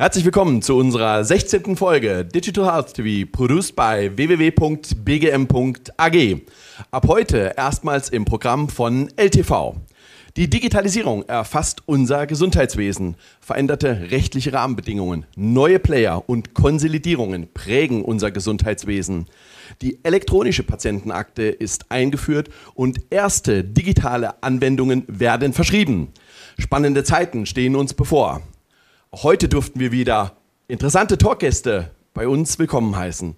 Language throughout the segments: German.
Herzlich willkommen zu unserer 16. Folge Digital Health TV, produced by www.bgm.ag. Ab heute erstmals im Programm von LTV. Die Digitalisierung erfasst unser Gesundheitswesen. Veränderte rechtliche Rahmenbedingungen, neue Player und Konsolidierungen prägen unser Gesundheitswesen. Die elektronische Patientenakte ist eingeführt und erste digitale Anwendungen werden verschrieben. Spannende Zeiten stehen uns bevor. Heute durften wir wieder interessante Talkgäste bei uns willkommen heißen.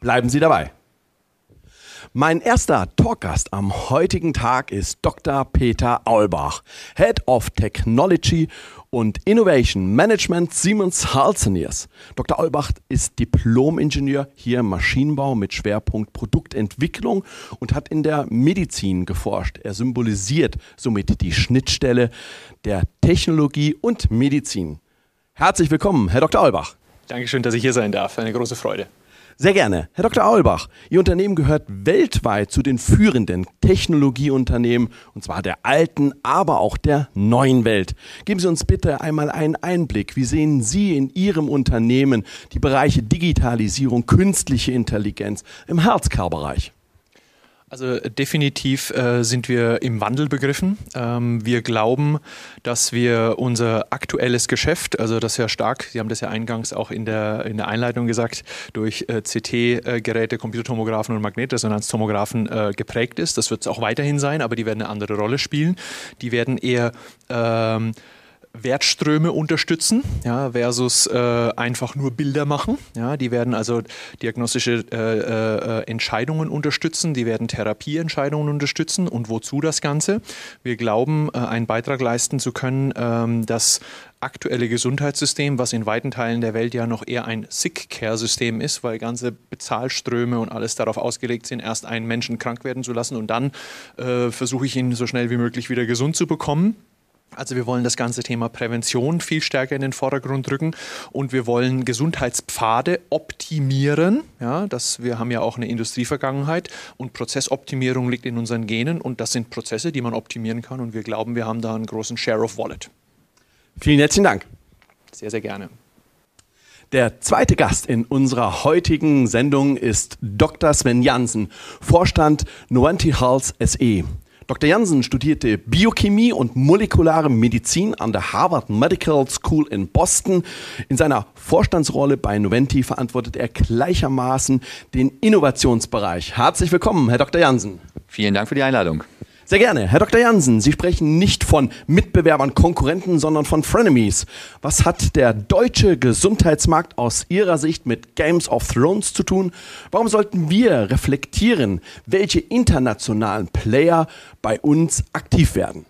Bleiben Sie dabei. Mein erster Talkgast am heutigen Tag ist Dr. Peter Aulbach, Head of Technology und Innovation Management Siemens Healthineers. Dr. Aulbach ist Diplom-Ingenieur hier im Maschinenbau mit Schwerpunkt Produktentwicklung und hat in der Medizin geforscht. Er symbolisiert somit die Schnittstelle der Technologie und Medizin. Herzlich willkommen, Herr Dr. Aulbach. Dankeschön, dass ich hier sein darf. Eine große Freude. Sehr gerne. Herr Dr. Aulbach, Ihr Unternehmen gehört weltweit zu den führenden Technologieunternehmen, und zwar der alten, aber auch der neuen Welt. Geben Sie uns bitte einmal einen Einblick. Wie sehen Sie in Ihrem Unternehmen die Bereiche Digitalisierung, künstliche Intelligenz im Healthcare-Bereich? Also definitiv äh, sind wir im Wandel begriffen. Ähm, wir glauben, dass wir unser aktuelles Geschäft, also das ja stark, Sie haben das ja eingangs auch in der, in der Einleitung gesagt, durch äh, CT-Geräte, Computertomographen und Magnetresonanztomographen äh, geprägt ist. Das wird es auch weiterhin sein, aber die werden eine andere Rolle spielen. Die werden eher ähm, Wertströme unterstützen, ja, versus äh, einfach nur Bilder machen. Ja, die werden also diagnostische äh, äh, Entscheidungen unterstützen, die werden Therapieentscheidungen unterstützen. Und wozu das Ganze? Wir glauben, äh, einen Beitrag leisten zu können, ähm, das aktuelle Gesundheitssystem, was in weiten Teilen der Welt ja noch eher ein Sick-Care-System ist, weil ganze Bezahlströme und alles darauf ausgelegt sind, erst einen Menschen krank werden zu lassen und dann äh, versuche ich ihn so schnell wie möglich wieder gesund zu bekommen. Also wir wollen das ganze Thema Prävention viel stärker in den Vordergrund rücken und wir wollen Gesundheitspfade optimieren. Ja, das, wir haben ja auch eine Industrievergangenheit und Prozessoptimierung liegt in unseren Genen und das sind Prozesse, die man optimieren kann und wir glauben, wir haben da einen großen Share of Wallet. Vielen herzlichen Dank. Sehr, sehr gerne. Der zweite Gast in unserer heutigen Sendung ist Dr. Sven Jansen, Vorstand Noventi Health SE. Dr. Jansen studierte Biochemie und molekulare Medizin an der Harvard Medical School in Boston. In seiner Vorstandsrolle bei Noventi verantwortet er gleichermaßen den Innovationsbereich. Herzlich willkommen, Herr Dr. Jansen. Vielen Dank für die Einladung. Sehr gerne. Herr Dr. Jansen, Sie sprechen nicht von Mitbewerbern, Konkurrenten, sondern von Frenemies. Was hat der deutsche Gesundheitsmarkt aus Ihrer Sicht mit Games of Thrones zu tun? Warum sollten wir reflektieren, welche internationalen Player bei uns aktiv werden?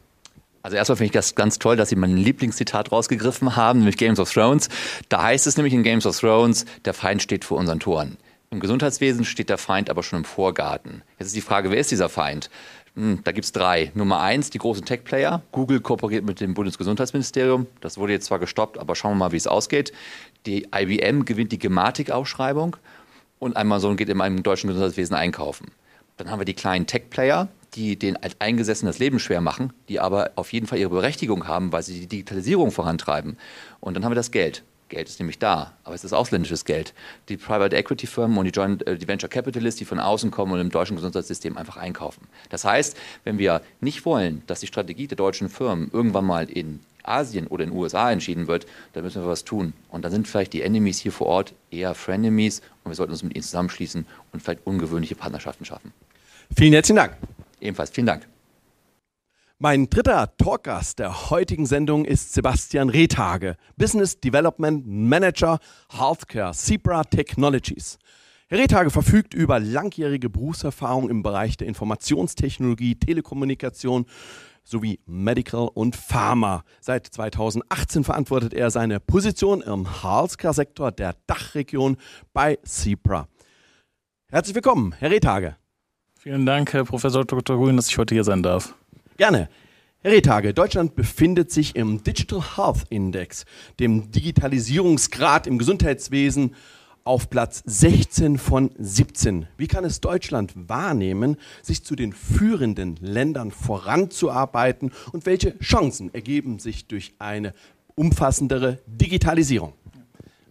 Also erstmal finde ich das ganz toll, dass Sie mein Lieblingszitat rausgegriffen haben, nämlich Games of Thrones. Da heißt es nämlich in Games of Thrones, der Feind steht vor unseren Toren. Im Gesundheitswesen steht der Feind aber schon im Vorgarten. Jetzt ist die Frage, wer ist dieser Feind? Hm, da gibt es drei. Nummer eins, die großen Tech-Player. Google kooperiert mit dem Bundesgesundheitsministerium. Das wurde jetzt zwar gestoppt, aber schauen wir mal, wie es ausgeht. Die IBM gewinnt die Gematik-Ausschreibung und Amazon geht in einem deutschen Gesundheitswesen einkaufen. Dann haben wir die kleinen Tech-Player, die den Alteingesessenen das Leben schwer machen, die aber auf jeden Fall ihre Berechtigung haben, weil sie die Digitalisierung vorantreiben. Und dann haben wir das Geld. Geld ist nämlich da, aber es ist ausländisches Geld. Die Private Equity Firmen und die, Joint, äh, die Venture Capitalists, die von außen kommen und im deutschen Gesundheitssystem einfach einkaufen. Das heißt, wenn wir nicht wollen, dass die Strategie der deutschen Firmen irgendwann mal in Asien oder in den USA entschieden wird, dann müssen wir was tun. Und dann sind vielleicht die Enemies hier vor Ort eher Frenemies und wir sollten uns mit ihnen zusammenschließen und vielleicht ungewöhnliche Partnerschaften schaffen. Vielen herzlichen Dank. Ebenfalls vielen Dank. Mein dritter Talkgast der heutigen Sendung ist Sebastian Rehtage, Business Development Manager Healthcare Zebra Technologies. Herr Rehtage verfügt über langjährige Berufserfahrung im Bereich der Informationstechnologie, Telekommunikation sowie Medical und Pharma. Seit 2018 verantwortet er seine Position im Healthcare-Sektor der Dachregion bei Zebra. Herzlich willkommen, Herr Rehtage. Vielen Dank, Herr Professor Dr. Grün, dass ich heute hier sein darf. Gerne. Herr Rehtage, Deutschland befindet sich im Digital Health Index, dem Digitalisierungsgrad im Gesundheitswesen, auf Platz 16 von 17. Wie kann es Deutschland wahrnehmen, sich zu den führenden Ländern voranzuarbeiten und welche Chancen ergeben sich durch eine umfassendere Digitalisierung?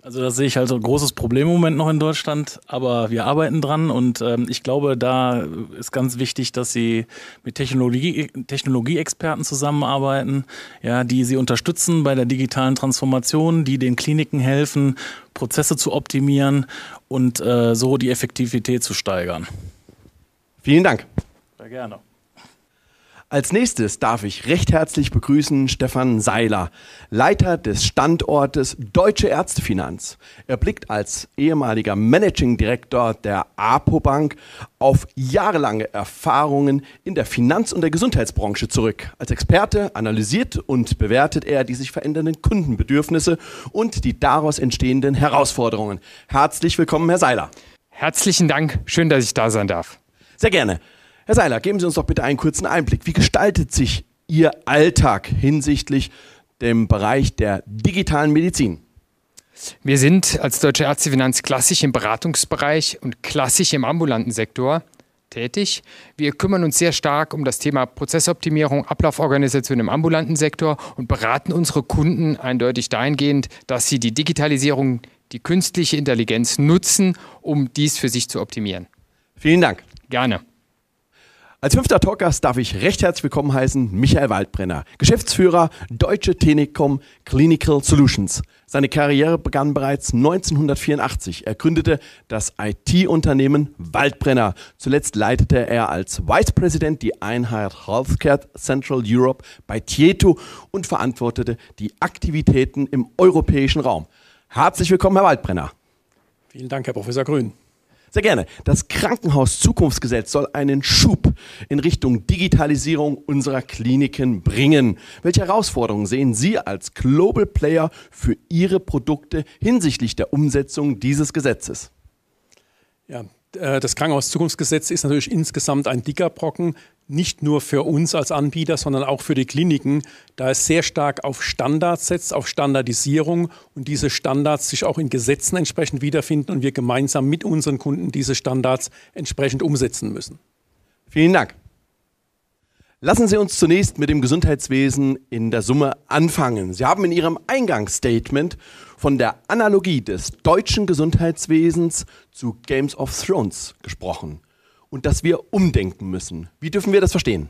Also da sehe ich also ein großes Problem im Moment noch in Deutschland, aber wir arbeiten dran und ähm, ich glaube, da ist ganz wichtig, dass Sie mit Technologie, Technologieexperten zusammenarbeiten, ja, die Sie unterstützen bei der digitalen Transformation, die den Kliniken helfen, Prozesse zu optimieren und äh, so die Effektivität zu steigern. Vielen Dank. Sehr gerne. Als nächstes darf ich recht herzlich begrüßen Stefan Seiler, Leiter des Standortes Deutsche Ärztefinanz. Er blickt als ehemaliger Managing Director der APO Bank auf jahrelange Erfahrungen in der Finanz- und der Gesundheitsbranche zurück. Als Experte analysiert und bewertet er die sich verändernden Kundenbedürfnisse und die daraus entstehenden Herausforderungen. Herzlich willkommen, Herr Seiler. Herzlichen Dank. Schön, dass ich da sein darf. Sehr gerne. Herr Seiler, geben Sie uns doch bitte einen kurzen Einblick. Wie gestaltet sich Ihr Alltag hinsichtlich dem Bereich der digitalen Medizin? Wir sind als Deutsche Ärztefinanz klassisch im Beratungsbereich und klassisch im ambulanten Sektor tätig. Wir kümmern uns sehr stark um das Thema Prozessoptimierung, Ablauforganisation im ambulanten Sektor und beraten unsere Kunden eindeutig dahingehend, dass sie die Digitalisierung, die künstliche Intelligenz nutzen, um dies für sich zu optimieren. Vielen Dank. Gerne. Als fünfter Talkgast darf ich recht herzlich willkommen heißen Michael Waldbrenner, Geschäftsführer Deutsche Telekom Clinical Solutions. Seine Karriere begann bereits 1984. Er gründete das IT-Unternehmen Waldbrenner. Zuletzt leitete er als Vice President die Einheit Healthcare Central Europe bei Tieto und verantwortete die Aktivitäten im europäischen Raum. Herzlich willkommen, Herr Waldbrenner. Vielen Dank, Herr Professor Grün. Sehr gerne. Das Krankenhaus-Zukunftsgesetz soll einen Schub in Richtung Digitalisierung unserer Kliniken bringen. Welche Herausforderungen sehen Sie als Global Player für Ihre Produkte hinsichtlich der Umsetzung dieses Gesetzes? Ja, das Krankenhaus-Zukunftsgesetz ist natürlich insgesamt ein dicker Brocken, nicht nur für uns als Anbieter, sondern auch für die Kliniken, da es sehr stark auf Standards setzt, auf Standardisierung und diese Standards sich auch in Gesetzen entsprechend wiederfinden und wir gemeinsam mit unseren Kunden diese Standards entsprechend umsetzen müssen. Vielen Dank. Lassen Sie uns zunächst mit dem Gesundheitswesen in der Summe anfangen. Sie haben in Ihrem Eingangsstatement von der Analogie des deutschen Gesundheitswesens zu Games of Thrones gesprochen und dass wir umdenken müssen. Wie dürfen wir das verstehen?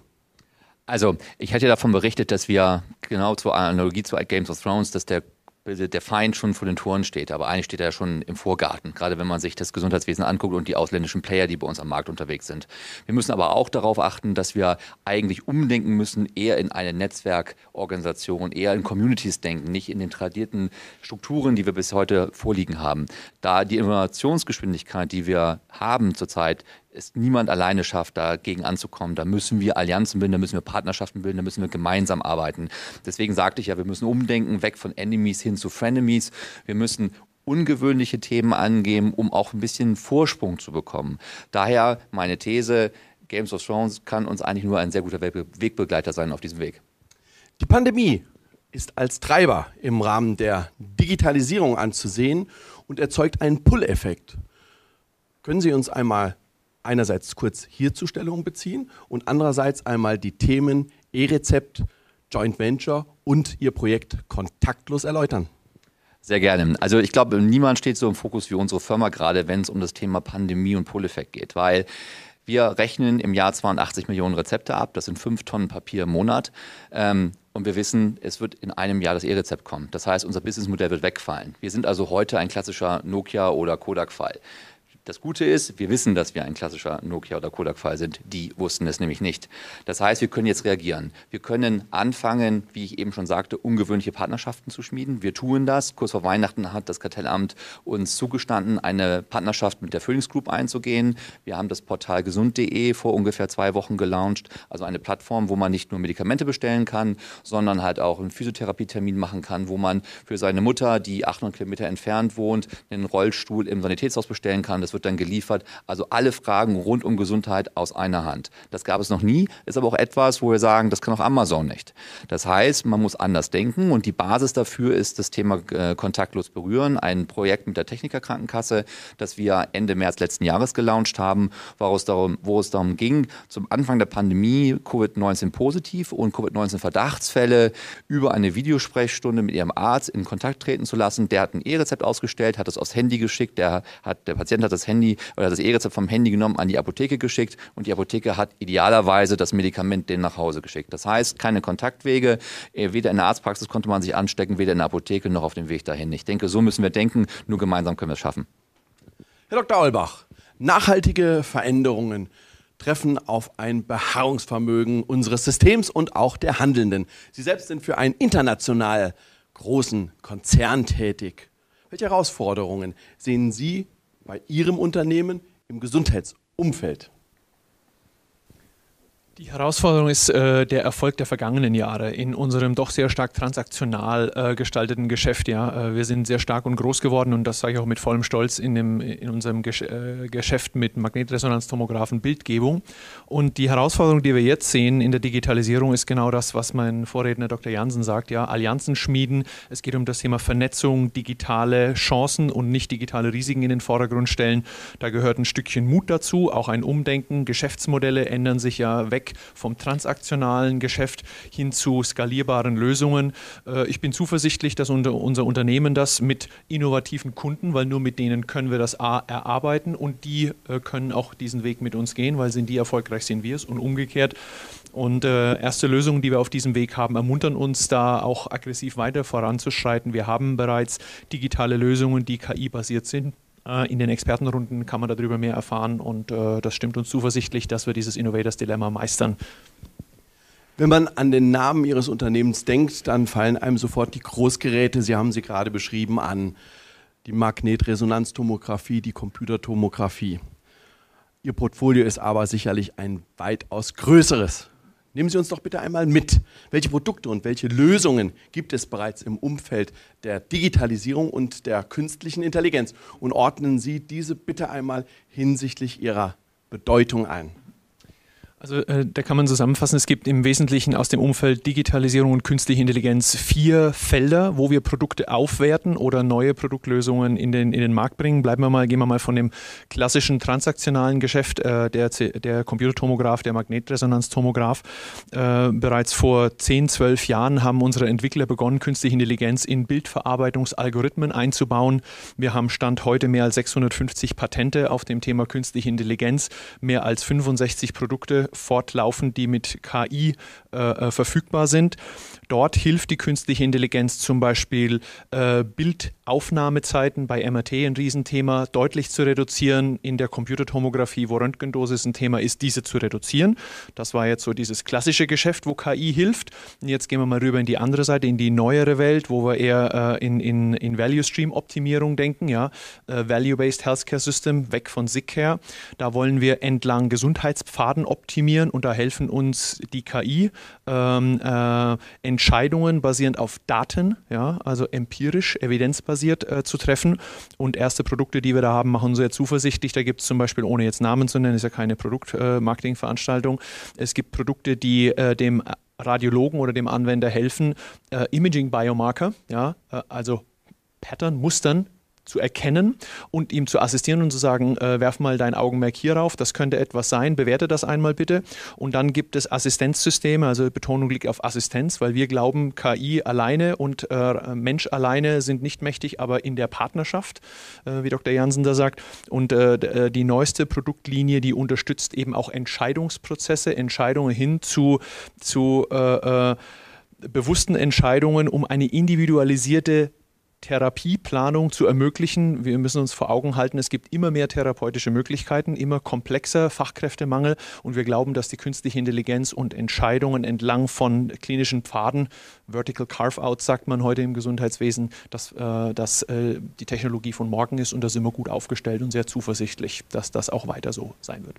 Also, ich hatte davon berichtet, dass wir genau zur Analogie zu Games of Thrones, dass der der Feind schon vor den Toren steht, aber eigentlich steht er schon im Vorgarten, gerade wenn man sich das Gesundheitswesen anguckt und die ausländischen Player, die bei uns am Markt unterwegs sind. Wir müssen aber auch darauf achten, dass wir eigentlich umdenken müssen, eher in eine Netzwerkorganisation, eher in Communities denken, nicht in den tradierten Strukturen, die wir bis heute vorliegen haben. Da die Innovationsgeschwindigkeit, die wir haben zurzeit, es niemand alleine schafft, dagegen anzukommen. Da müssen wir Allianzen bilden, da müssen wir Partnerschaften bilden, da müssen wir gemeinsam arbeiten. Deswegen sagte ich ja, wir müssen umdenken, weg von Enemies hin zu Frenemies. Wir müssen ungewöhnliche Themen angehen, um auch ein bisschen Vorsprung zu bekommen. Daher meine These, Games of Thrones kann uns eigentlich nur ein sehr guter Wegbegleiter sein auf diesem Weg. Die Pandemie ist als Treiber im Rahmen der Digitalisierung anzusehen und erzeugt einen Pull-Effekt. Können Sie uns einmal einerseits kurz hierzu Stellung beziehen und andererseits einmal die Themen E-Rezept, Joint Venture und Ihr Projekt kontaktlos erläutern. Sehr gerne. Also ich glaube, niemand steht so im Fokus wie unsere Firma gerade, wenn es um das Thema Pandemie und Pull-Effekt geht, weil wir rechnen im Jahr 82 Millionen Rezepte ab. Das sind fünf Tonnen Papier im Monat. Ähm, und wir wissen, es wird in einem Jahr das E-Rezept kommen. Das heißt, unser Businessmodell wird wegfallen. Wir sind also heute ein klassischer Nokia- oder Kodak-Fall. Das Gute ist, wir wissen, dass wir ein klassischer Nokia- oder Kodak-Fall sind. Die wussten es nämlich nicht. Das heißt, wir können jetzt reagieren. Wir können anfangen, wie ich eben schon sagte, ungewöhnliche Partnerschaften zu schmieden. Wir tun das. Kurz vor Weihnachten hat das Kartellamt uns zugestanden, eine Partnerschaft mit der Phoenix Group einzugehen. Wir haben das Portal gesund.de vor ungefähr zwei Wochen gelauncht. Also eine Plattform, wo man nicht nur Medikamente bestellen kann, sondern halt auch einen Physiotherapietermin machen kann, wo man für seine Mutter, die 800 Kilometer entfernt wohnt, einen Rollstuhl im Sanitätshaus bestellen kann. Das wird dann geliefert. Also alle Fragen rund um Gesundheit aus einer Hand. Das gab es noch nie, ist aber auch etwas, wo wir sagen, das kann auch Amazon nicht. Das heißt, man muss anders denken und die Basis dafür ist das Thema äh, kontaktlos berühren, ein Projekt mit der Technikerkrankenkasse, das wir Ende März letzten Jahres gelauncht haben, wo es darum, wo es darum ging, zum Anfang der Pandemie Covid-19 positiv und Covid-19 Verdachtsfälle über eine Videosprechstunde mit ihrem Arzt in Kontakt treten zu lassen. Der hat ein E-Rezept ausgestellt, hat es aufs Handy geschickt, der, hat, der Patient hat das Handy oder das E-Rezept vom Handy genommen, an die Apotheke geschickt und die Apotheke hat idealerweise das Medikament denen nach Hause geschickt. Das heißt, keine Kontaktwege, äh, weder in der Arztpraxis konnte man sich anstecken, weder in der Apotheke noch auf dem Weg dahin. Ich denke, so müssen wir denken, nur gemeinsam können wir es schaffen. Herr Dr. Olbach, nachhaltige Veränderungen treffen auf ein Beharrungsvermögen unseres Systems und auch der Handelnden. Sie selbst sind für einen international großen Konzern tätig. Welche Herausforderungen sehen Sie bei Ihrem Unternehmen im Gesundheitsumfeld? Die Herausforderung ist äh, der Erfolg der vergangenen Jahre in unserem doch sehr stark transaktional äh, gestalteten Geschäft. Ja. Äh, wir sind sehr stark und groß geworden und das sage ich auch mit vollem Stolz in, dem, in unserem Gesch äh, Geschäft mit Magnetresonanztomographen Bildgebung. Und die Herausforderung, die wir jetzt sehen in der Digitalisierung, ist genau das, was mein Vorredner Dr. Jansen sagt. Ja. Allianzen schmieden. Es geht um das Thema Vernetzung, digitale Chancen und nicht digitale Risiken in den Vordergrund stellen. Da gehört ein Stückchen Mut dazu, auch ein Umdenken. Geschäftsmodelle ändern sich ja weg weg vom transaktionalen Geschäft hin zu skalierbaren Lösungen. Äh, ich bin zuversichtlich, dass unser Unternehmen das mit innovativen Kunden, weil nur mit denen können wir das erarbeiten und die äh, können auch diesen Weg mit uns gehen, weil sind die erfolgreich, sind wir es und umgekehrt. Und äh, erste Lösungen, die wir auf diesem Weg haben, ermuntern uns da auch aggressiv weiter voranzuschreiten. Wir haben bereits digitale Lösungen, die KI-basiert sind. Äh, in den Expertenrunden kann man darüber mehr erfahren und äh, das stimmt uns zuversichtlich, dass wir dieses Innovators Dilemma meistern. Wenn man an den Namen Ihres Unternehmens denkt, dann fallen einem sofort die Großgeräte, Sie haben sie gerade beschrieben, an. Die Magnetresonanztomographie, die Computertomographie. Ihr Portfolio ist aber sicherlich ein weitaus größeres. Nehmen Sie uns doch bitte einmal mit. Welche Produkte und welche Lösungen gibt es bereits im Umfeld der Digitalisierung und der künstlichen Intelligenz? Und ordnen Sie diese bitte einmal hinsichtlich ihrer Bedeutung ein. Also äh, da kann man zusammenfassen, es gibt im Wesentlichen aus dem Umfeld Digitalisierung und künstliche Intelligenz vier Felder, wo wir Produkte aufwerten oder neue Produktlösungen in den, in den Markt bringen. Bleiben wir mal, gehen wir mal von dem klassischen transaktionalen Geschäft, äh, der, der Computertomograph, der Magnetresonanztomograph. Äh, bereits vor 10, 12 Jahren haben unsere Entwickler begonnen, künstliche Intelligenz in Bildverarbeitungsalgorithmen einzubauen. Wir haben Stand heute mehr als 650 Patente auf dem Thema künstliche Intelligenz, mehr als 65 Produkte fortlaufend, die mit KI äh, äh, verfügbar sind. Dort hilft die künstliche Intelligenz zum Beispiel äh, Bildaufnahmezeiten bei MRT ein Riesenthema deutlich zu reduzieren. In der Computertomographie, wo Röntgendosis ein Thema ist, diese zu reduzieren. Das war jetzt so dieses klassische Geschäft, wo KI hilft. Und jetzt gehen wir mal rüber in die andere Seite, in die neuere Welt, wo wir eher äh, in, in, in Value Stream Optimierung denken. Ja? Äh, Value-Based Healthcare System, weg von Sickcare. Da wollen wir entlang Gesundheitspfaden optimieren und da helfen uns die KI. Ähm, äh, Entscheidungen basierend auf Daten, ja, also empirisch, evidenzbasiert äh, zu treffen. Und erste Produkte, die wir da haben, machen sehr zuversichtlich. Da gibt es zum Beispiel, ohne jetzt Namen zu nennen, ist ja keine Produktmarketingveranstaltung. Äh, es gibt Produkte, die äh, dem Radiologen oder dem Anwender helfen, äh, Imaging-Biomarker, ja, äh, also Pattern, Mustern zu erkennen und ihm zu assistieren und zu sagen, äh, werf mal dein Augenmerk hier rauf, das könnte etwas sein, bewerte das einmal bitte. Und dann gibt es Assistenzsysteme, also Betonung liegt auf Assistenz, weil wir glauben, KI alleine und äh, Mensch alleine sind nicht mächtig, aber in der Partnerschaft, äh, wie Dr. Jansen da sagt. Und äh, äh, die neueste Produktlinie, die unterstützt eben auch Entscheidungsprozesse, Entscheidungen hin zu, zu äh, bewussten Entscheidungen, um eine individualisierte Therapieplanung zu ermöglichen. Wir müssen uns vor Augen halten, es gibt immer mehr therapeutische Möglichkeiten, immer komplexer Fachkräftemangel und wir glauben, dass die künstliche Intelligenz und Entscheidungen entlang von klinischen Pfaden, Vertical Carve-out sagt man heute im Gesundheitswesen, dass, äh, dass äh, die Technologie von morgen ist und da sind wir gut aufgestellt und sehr zuversichtlich, dass das auch weiter so sein wird.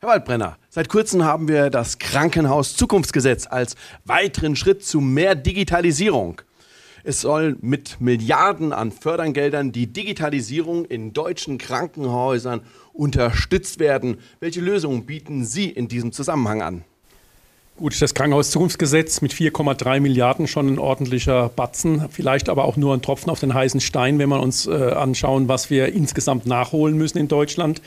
Herr Waldbrenner, seit kurzem haben wir das Krankenhaus Zukunftsgesetz als weiteren Schritt zu mehr Digitalisierung Es soll mit Milliarden an Fördergeldern die Digitalisierung in deutschen Krankenhäusern unterstützt werden. Welche Lösungen bieten Sie in diesem Zusammenhang an? Gut, das Krankenhauszukunftsgesetz mit 4,3 Milliarden schon ein ordentlicher Batzen, vielleicht aber auch nur ein Tropfen auf den heißen Stein, wenn wir uns äh, anschauen, was wir insgesamt nachholen müssen in Deutschland.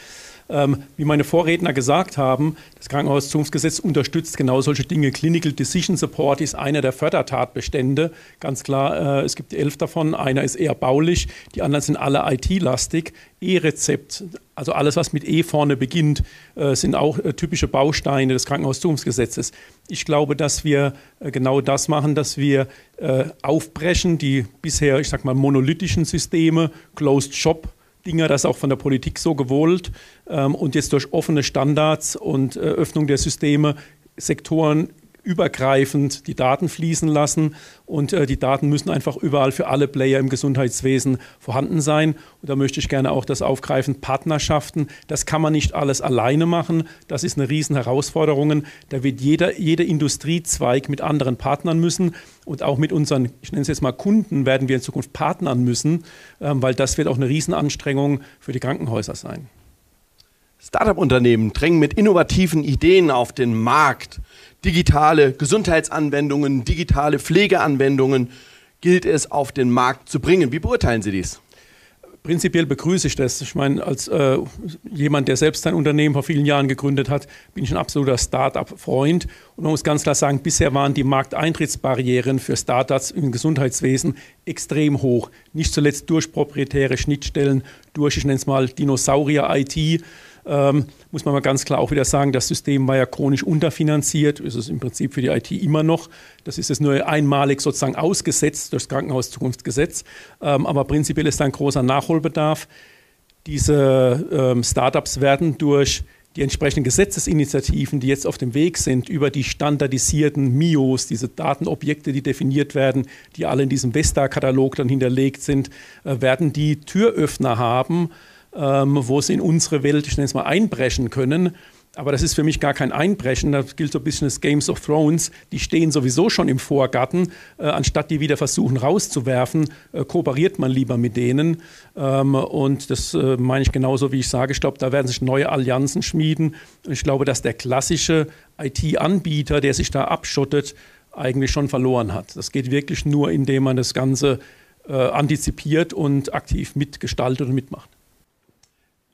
Ähm, wie meine Vorredner gesagt haben, das Krankenhauszukunftsgesetz unterstützt genau solche Dinge. Clinical Decision Support ist einer der Fördertatbestände. Ganz klar, äh, es gibt elf davon. Einer ist eher baulich, die anderen sind alle IT-lastig. E-Rezept, also alles, was mit E vorne beginnt, äh, sind auch äh, typische Bausteine des Krankenhauszukunftsgesetzes. Ich glaube, dass wir äh, genau das machen, dass wir äh, aufbrechen, die bisher, ich sag mal, monolithischen Systeme, Closed Shop, Dinger, das auch von der Politik so gewollt ähm, und jetzt durch offene Standards und äh, Öffnung der Systeme Sektoren übergreifend die Daten fließen lassen und äh, die Daten müssen einfach überall für alle Player im Gesundheitswesen vorhanden sein. Und da möchte ich gerne auch das aufgreifen, Partnerschaften. Das kann man nicht alles alleine machen. Das ist eine riesen Herausforderung. Da wird jeder, jeder Industriezweig mit anderen Partnern müssen und auch mit unseren, ich nenne es jetzt mal Kunden, werden wir in Zukunft partnern müssen, ähm, weil das wird auch eine Riesenanstrengung für die Krankenhäuser sein. Startup-Unternehmen drängen mit innovativen Ideen auf den Markt. Digitale Gesundheitsanwendungen, digitale Pflegeanwendungen gilt es auf den Markt zu bringen. Wie beurteilen Sie dies? Prinzipiell begrüße ich das. Ich meine, als äh, jemand, der selbst ein Unternehmen vor vielen Jahren gegründet hat, bin ich ein absoluter Start-up-Freund. Und man muss ganz klar sagen, bisher waren die Markteintrittsbarrieren für Startups im Gesundheitswesen extrem hoch. Nicht zuletzt durch proprietäre Schnittstellen, durch, ich nenne es mal, Dinosaurier-IT ähm, muss man mal ganz klar auch wieder sagen, das System war ja chronisch unterfinanziert, ist es im Prinzip für die IT immer noch. Das ist jetzt nur einmalig sozusagen ausgesetzt durch das Krankenhauszukunftsgesetz, ähm, aber prinzipiell ist da ein großer Nachholbedarf. Diese ähm, Startups werden durch die entsprechenden Gesetzesinitiativen, die jetzt auf dem Weg sind, über die standardisierten MIOs, diese Datenobjekte, die definiert werden, die alle in diesem Vesta-Katalog dann hinterlegt sind, äh, werden die Türöffner haben, ähm, wo sie in unsere Welt, ich nenne es mal, einbrechen können. Aber das ist für mich gar kein Einbrechen. Da gilt so ein bisschen das Games of Thrones. Die stehen sowieso schon im Vorgarten. Äh, anstatt die wieder versuchen rauszuwerfen, äh, kooperiert man lieber mit denen. Ähm, und das äh, meine ich genauso, wie ich sage. Ich glaube, da werden sich neue Allianzen schmieden. Und ich glaube, dass der klassische IT-Anbieter, der sich da abschottet, eigentlich schon verloren hat. Das geht wirklich nur, indem man das Ganze äh, antizipiert und aktiv mitgestaltet und mitmacht.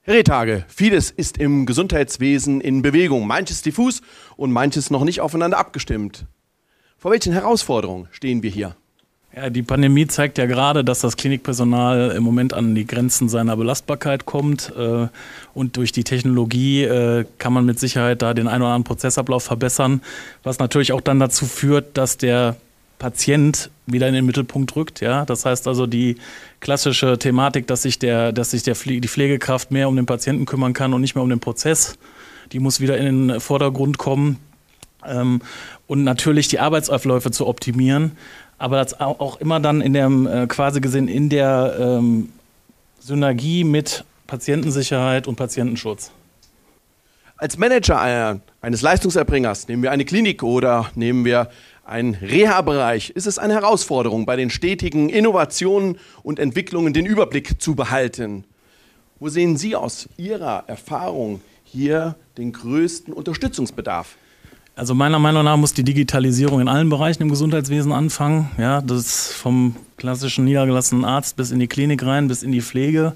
Rehtage, vieles ist im Gesundheitswesen in Bewegung, manches diffus und manches noch nicht aufeinander abgestimmt. Vor welchen Herausforderungen stehen wir hier? Ja, die Pandemie zeigt ja gerade, dass das Klinikpersonal im Moment an die Grenzen seiner Belastbarkeit kommt. Äh, und durch die Technologie äh, kann man mit Sicherheit da den einen oder anderen Prozessablauf verbessern, was natürlich auch dann dazu führt, dass der Patient wieder in den Mittelpunkt rückt. Ja? Das heißt also die klassische Thematik, dass sich, der, dass sich der Pfle die Pflegekraft mehr um den Patienten kümmern kann und nicht mehr um den Prozess, die muss wieder in den Vordergrund kommen. Ähm, und natürlich die Arbeitsabläufe zu optimieren, aber das auch immer dann in der, äh, quasi gesehen, in der ähm, Synergie mit Patientensicherheit und Patientenschutz. Als Manager eines Leistungserbringers, nehmen wir eine Klinik oder nehmen wir ein Reha-Bereich ist es eine Herausforderung, bei den stetigen Innovationen und Entwicklungen den Überblick zu behalten. Wo sehen Sie aus Ihrer Erfahrung hier den größten Unterstützungsbedarf? Also meiner Meinung nach muss die Digitalisierung in allen Bereichen im Gesundheitswesen anfangen. Ja, das ist vom klassischen niedergelassenen Arzt bis in die Klinik rein, bis in die Pflege.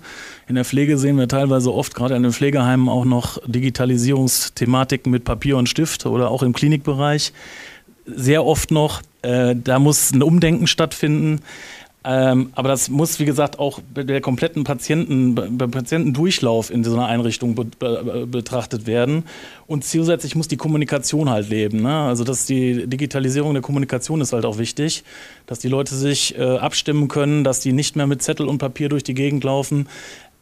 In der Pflege sehen wir teilweise oft, gerade in den Pflegeheimen, auch noch Digitalisierungsthematiken mit Papier und Stift oder auch im Klinikbereich sehr oft noch. Äh, da muss ein Umdenken stattfinden. Ähm, aber das muss, wie gesagt, auch bei der kompletten Patienten, beim Patientendurchlauf in so einer Einrichtung be be betrachtet werden. Und zusätzlich muss die Kommunikation halt leben. Ne? Also dass die Digitalisierung der Kommunikation ist halt auch wichtig, dass die Leute sich äh, abstimmen können, dass die nicht mehr mit Zettel und Papier durch die Gegend laufen.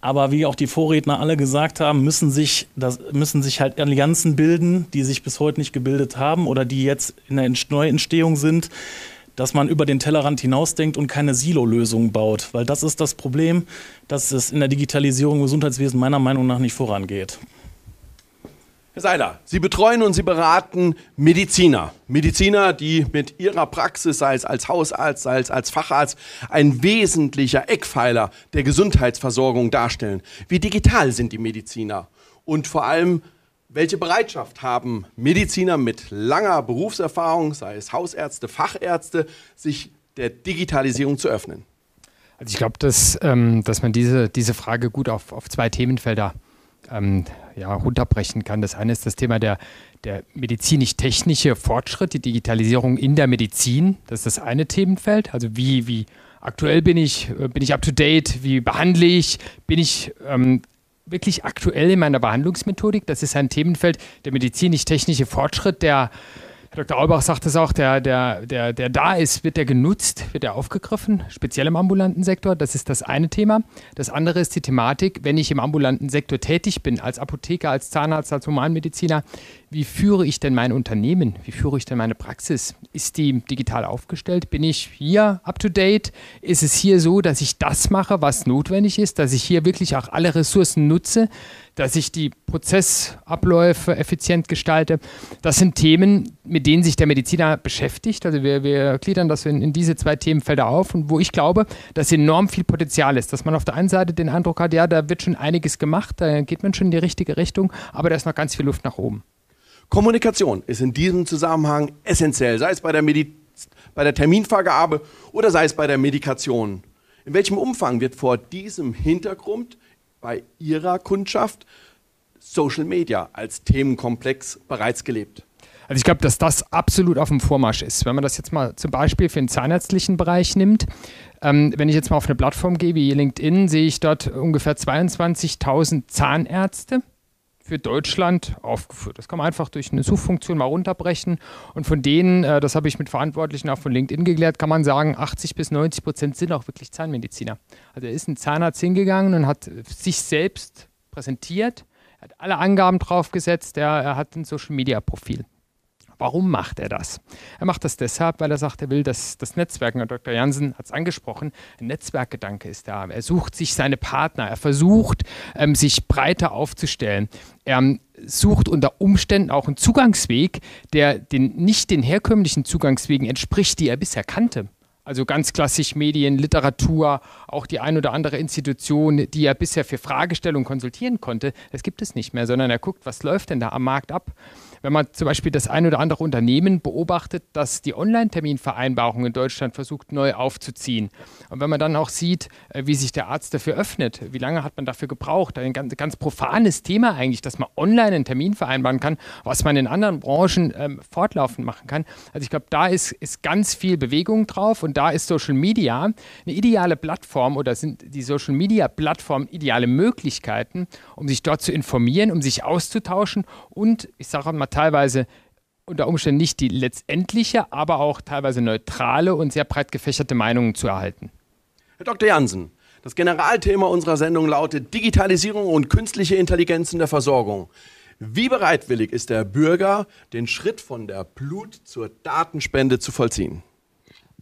Aber wie auch die Vorredner alle gesagt haben, müssen sich, das, müssen sich halt Allianzen bilden, die sich bis heute nicht gebildet haben oder die jetzt in der Neuentstehung sind, dass man über den Tellerrand hinausdenkt und keine Silo-Lösungen baut. Weil das ist das Problem, dass es in der Digitalisierung im Gesundheitswesen meiner Meinung nach nicht vorangeht. Seiler, Sie betreuen und Sie beraten Mediziner. Mediziner, die mit ihrer Praxis, sei es als Hausarzt, sei es als Facharzt, ein wesentlicher Eckpfeiler der Gesundheitsversorgung darstellen. Wie digital sind die Mediziner? Und vor allem, welche Bereitschaft haben Mediziner mit langer Berufserfahrung, sei es Hausärzte, Fachärzte, sich der Digitalisierung zu öffnen? Also ich glaube, dass, ähm, dass man diese, diese Frage gut auf, auf zwei Themenfelder ähm, ja, runterbrechen kann. Das eine ist das Thema der, der medizinisch-technische Fortschritt, die Digitalisierung in der Medizin. Das ist das eine Themenfeld. Also wie, wie aktuell bin ich, äh, bin ich up to date, wie behandle ich, bin ich ähm, wirklich aktuell in meiner Behandlungsmethodik. Das ist ein Themenfeld, der medizinisch-technische Fortschritt, der Herr Dr. Aubach sagt es auch, der, der, der, der da ist, wird der genutzt, wird der aufgegriffen, speziell im ambulanten Sektor. Das ist das eine Thema. Das andere ist die Thematik, wenn ich im ambulanten Sektor tätig bin, als Apotheker, als Zahnarzt, als Humanmediziner, wie führe ich denn mein Unternehmen? Wie führe ich denn meine Praxis? Ist die digital aufgestellt? Bin ich hier up to date? Ist es hier so, dass ich das mache, was notwendig ist, dass ich hier wirklich auch alle Ressourcen nutze, dass ich die Prozessabläufe effizient gestalte? Das sind Themen, mit denen sich der Mediziner beschäftigt. Also wir, wir gliedern das in, in diese zwei Themenfelder auf und wo ich glaube, dass enorm viel Potenzial ist, dass man auf der einen Seite den Eindruck hat, ja, da wird schon einiges gemacht, da geht man schon in die richtige Richtung, aber da ist noch ganz viel Luft nach oben. Kommunikation ist in diesem Zusammenhang essentiell, sei es bei der, Medi bei der Terminvergabe oder sei es bei der Medikation. In welchem Umfang wird vor diesem Hintergrund bei Ihrer Kundschaft Social Media als Themenkomplex bereits gelebt? Also ich glaube, dass das absolut auf dem Vormarsch ist. Wenn man das jetzt mal zum Beispiel für den zahnärztlichen Bereich nimmt, ähm, wenn ich jetzt mal auf eine Plattform gehe wie LinkedIn, sehe ich dort ungefähr 22.000 Zahnärzte für Deutschland aufgeführt. Das kann man einfach durch eine Suchfunktion mal runterbrechen. Und von denen, äh, das habe ich mit Verantwortlichen auch von LinkedIn geklärt, kann man sagen, 80 bis 90 Prozent sind auch wirklich Zahnmediziner. Also er ist ein Zahnarzt hingegangen und hat sich selbst präsentiert, er hat alle Angaben draufgesetzt, er, er hat ein Social-Media-Profil. Warum macht er das? Er macht das deshalb, weil er sagt, er will das, das Netzwerk, Herr Dr. Jansen hat es angesprochen, ein Netzwerkgedanke ist da. Er sucht sich seine Partner, er versucht, ähm, sich breiter aufzustellen. Er ähm, sucht unter Umständen auch einen Zugangsweg, der den, nicht den herkömmlichen Zugangswegen entspricht, die er bisher kannte. Also ganz klassisch Medien, Literatur, auch die ein oder andere Institution, die er bisher für Fragestellungen konsultieren konnte, das gibt es nicht mehr, sondern er guckt, was läuft denn da am Markt ab wenn man zum Beispiel das ein oder andere Unternehmen beobachtet, das die Online-Terminvereinbarung in Deutschland versucht neu aufzuziehen. Und wenn man dann auch sieht, äh, wie sich der Arzt dafür öffnet, wie lange hat man dafür gebraucht, ein ganz, ganz profanes Thema eigentlich, dass man online einen Termin vereinbaren kann, was man in anderen Branchen ähm, fortlaufend machen kann. Also ich glaube, da ist, ist ganz viel Bewegung drauf und da ist Social Media eine ideale Plattform oder sind die Social Media Plattformen ideale Möglichkeiten, um sich dort zu informieren, um sich auszutauschen und ich sage mal teilweise unter Umständen nicht die letztendliche, aber auch teilweise neutrale und sehr breit gefächerte Meinungen zu erhalten. Herr Dr. Jansen, das Generalthema unserer Sendung lautet Digitalisierung und künstliche Intelligenz in der Versorgung. Wie bereitwillig ist der Bürger, den Schritt von der Blut zur Datenspende zu vollziehen?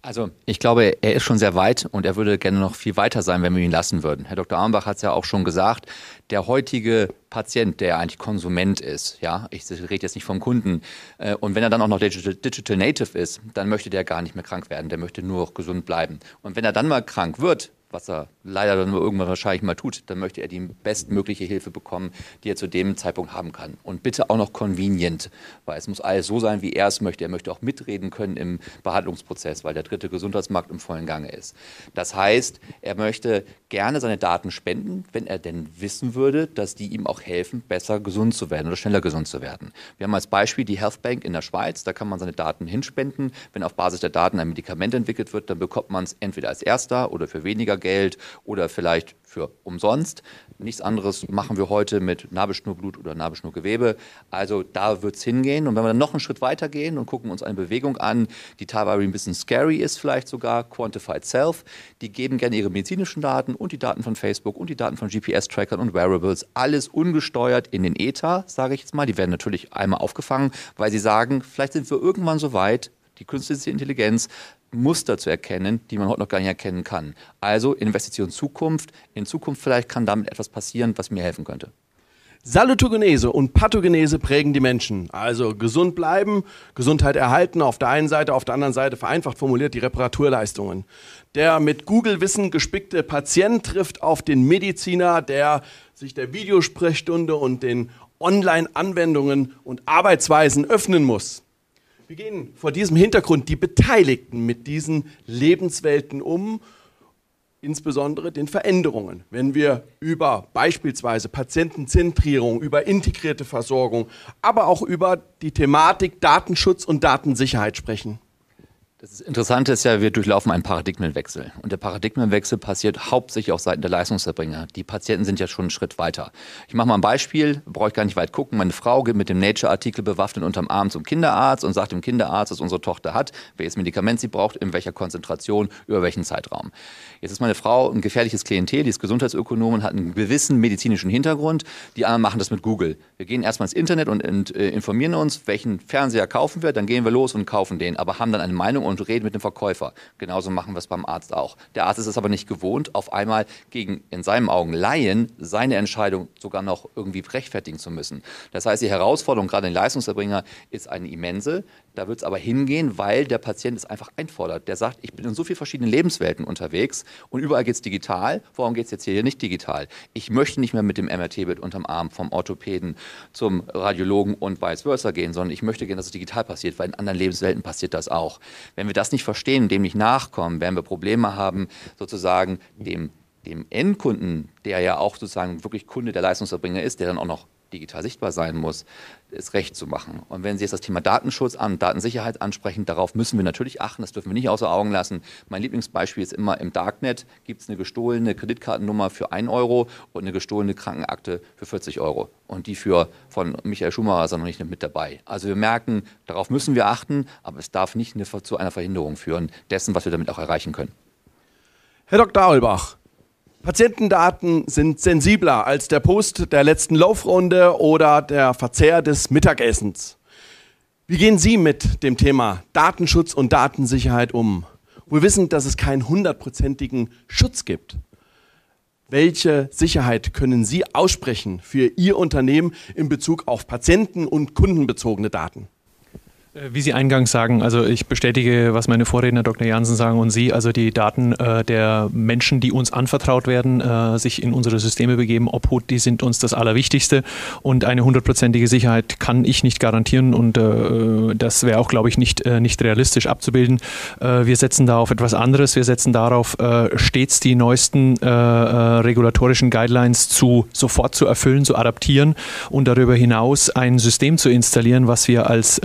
Also ich glaube, er ist schon sehr weit und er würde gerne noch viel weiter sein, wenn wir ihn lassen würden. Herr Dr. Armbach hat es ja auch schon gesagt, der heutige Patient, der eigentlich Konsument ist, ja, ich rede jetzt nicht vom Kunden, äh, und wenn er dann auch noch Digital, Digital Native ist, dann möchte der gar nicht mehr krank werden, der möchte nur gesund bleiben. Und wenn er dann mal krank wird, was er leider dann irgendwann wahrscheinlich mal tut, dann möchte er die bestmögliche Hilfe bekommen, die er zu dem Zeitpunkt haben kann. Und bitte auch noch convenient, weil es muss alles so sein, wie er es möchte. Er möchte auch mitreden können im Behandlungsprozess, weil der dritte Gesundheitsmarkt im vollen Gange ist. Das heißt, er möchte gerne seine Daten spenden, wenn er denn wissen würde, dass die ihm auch helfen, besser gesund zu werden oder schneller gesund zu werden. Wir haben als Beispiel die Health Bank in der Schweiz, da kann man seine Daten hinspenden. Wenn auf Basis der Daten ein Medikament entwickelt wird, dann bekommt man es entweder als erster oder für weniger Geld oder vielleicht für umsonst. Nichts anderes machen wir heute mit Nabelschnurblut oder Nabelschnurgewebe. Also da wird es hingehen. Und wenn wir dann noch einen Schritt weiter gehen und gucken uns eine Bewegung an, die teilweise ein bisschen scary ist, vielleicht sogar Quantified Self, die geben gerne ihre medizinischen Daten und die Daten von Facebook und die Daten von GPS-Trackern und Wearables, alles ungesteuert in den Ether, sage ich jetzt mal. Die werden natürlich einmal aufgefangen, weil sie sagen, vielleicht sind wir irgendwann so weit, die künstliche Intelligenz Muster zu erkennen, die man heute noch gar nicht erkennen kann. Also Investition Zukunft. In Zukunft vielleicht kann damit etwas passieren, was mir helfen könnte. Salutogenese und Pathogenese prägen die Menschen. Also gesund bleiben, Gesundheit erhalten auf der einen Seite, auf der anderen Seite vereinfacht formuliert die Reparaturleistungen. Der mit Google-Wissen gespickte Patient trifft auf den Mediziner, der sich der Videosprechstunde und den Online-Anwendungen und Arbeitsweisen öffnen muss. Wie gehen vor diesem Hintergrund die Beteiligten mit diesen Lebenswelten um insbesondere den Veränderungen. Wenn wir über beispielsweise Patientenzentrierung, über integrierte Versorgung, aber auch über die Thematik Datenschutz und Datensicherheit sprechen. Das Interessante ist ja, wir durchlaufen einen Paradigmenwechsel. Und der Paradigmenwechsel passiert hauptsächlich auf Seiten der Leistungserbringer. Die Patienten sind ja schon einen Schritt weiter. Ich mache mal ein Beispiel, brauche ich gar nicht weit gucken. Meine Frau geht mit dem Nature-Artikel bewaffnet unterm Arm zum Kinderarzt und sagt dem Kinderarzt, was unsere Tochter hat, welches Medikament sie braucht, in welcher Konzentration, über welchen Zeitraum. Jetzt ist meine Frau ein gefährliches Klientel, die ist Gesundheitsökonomin, hat einen gewissen medizinischen Hintergrund. Die anderen machen das mit Google. Wir gehen erstmal ins Internet und äh, informieren uns, welchen Fernseher kaufen wir, dann gehen wir los und kaufen den, aber haben dann eine Meinung und reden mit dem Verkäufer. Genauso machen wir es beim Arzt auch. Der Arzt ist es aber nicht gewohnt, auf einmal gegen, in seinen Augen, Laien seine Entscheidung sogar noch irgendwie rechtfertigen zu müssen. Das heißt, die Herausforderung gerade in Leistungserbringer ist eine immense. Da wird es aber hingehen, weil der Patient es einfach einfordert. Der sagt, ich bin in so vielen verschiedenen Lebenswelten unterwegs und überall geht es digital. Warum geht es jetzt hier nicht digital? Ich möchte nicht mehr mit dem MRT-Bild unterm Arm vom Orthopäden zum Radiologen und vice versa gehen, sondern ich möchte gerne, dass es digital passiert, weil in anderen Lebenswelten passiert das auch. Wenn wir das nicht verstehen, dem nicht nachkommen, werden wir Probleme haben, sozusagen dem dem Endkunden, der ja auch sozusagen wirklich Kunde der Leistungserbringer ist, der dann auch noch digital sichtbar sein muss, es recht zu machen. Und wenn Sie jetzt das Thema Datenschutz an, Datensicherheit ansprechen, darauf müssen wir natürlich achten, das dürfen wir nicht außer Augen lassen. Mein Lieblingsbeispiel ist immer im Darknet gibt es eine gestohlene Kreditkartennummer für 1 Euro und eine gestohlene Krankenakte für 40 Euro. Und die für von Michael Schumacher ist noch nicht mit dabei. Also wir merken, darauf müssen wir achten, aber es darf nicht eine, zu einer Verhinderung führen dessen, was wir damit auch erreichen können. Herr Dr. Aulbach, Patientendaten sind sensibler als der Post der letzten Laufrunde oder der Verzehr des Mittagessens. Wie gehen Sie mit dem Thema Datenschutz und Datensicherheit um? Wir wissen, dass es keinen hundertprozentigen Schutz gibt. Welche Sicherheit können Sie aussprechen für Ihr Unternehmen in Bezug auf Patienten- und kundenbezogene Daten? Äh, wie Sie eingangs sagen, also ich bestätige, was meine Vorredner Dr. Jansen sagen und Sie, also die Daten äh, der Menschen, die uns anvertraut werden, äh, sich in unsere Systeme begeben, Obhut, die sind uns das Allerwichtigste und eine hundertprozentige Sicherheit kann ich nicht garantieren und äh, das wäre auch, glaube ich, nicht, äh, nicht realistisch abzubilden. Äh, wir setzen da auf etwas anderes, wir setzen darauf, stets die neuesten regulatorischen Guidelines zu sofort zu erfüllen, zu adaptieren und darüber hinaus ein System zu installieren, was wir als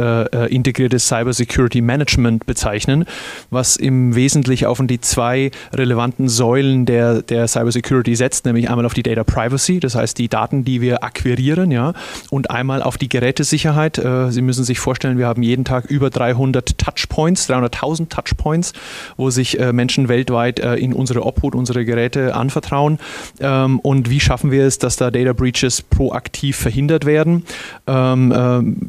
integriertes Cybersecurity Management bezeichnen, was im Wesentlichen auf die zwei relevanten Säulen der, der Cybersecurity setzt, nämlich einmal auf die Data Privacy, das heißt die Daten, die wir akquirieren, ja, und einmal auf die Gerätesicherheit. Äh, Sie müssen sich vorstellen, wir haben jeden Tag über 300 Touchpoints, 300.000 Touchpoints, wo sich äh, Menschen weltweit äh, in unsere Obhut, unsere Geräte anvertrauen. Ähm, und wie schaffen wir es, dass da Data Breaches proaktiv verhindert werden? Ähm, ähm,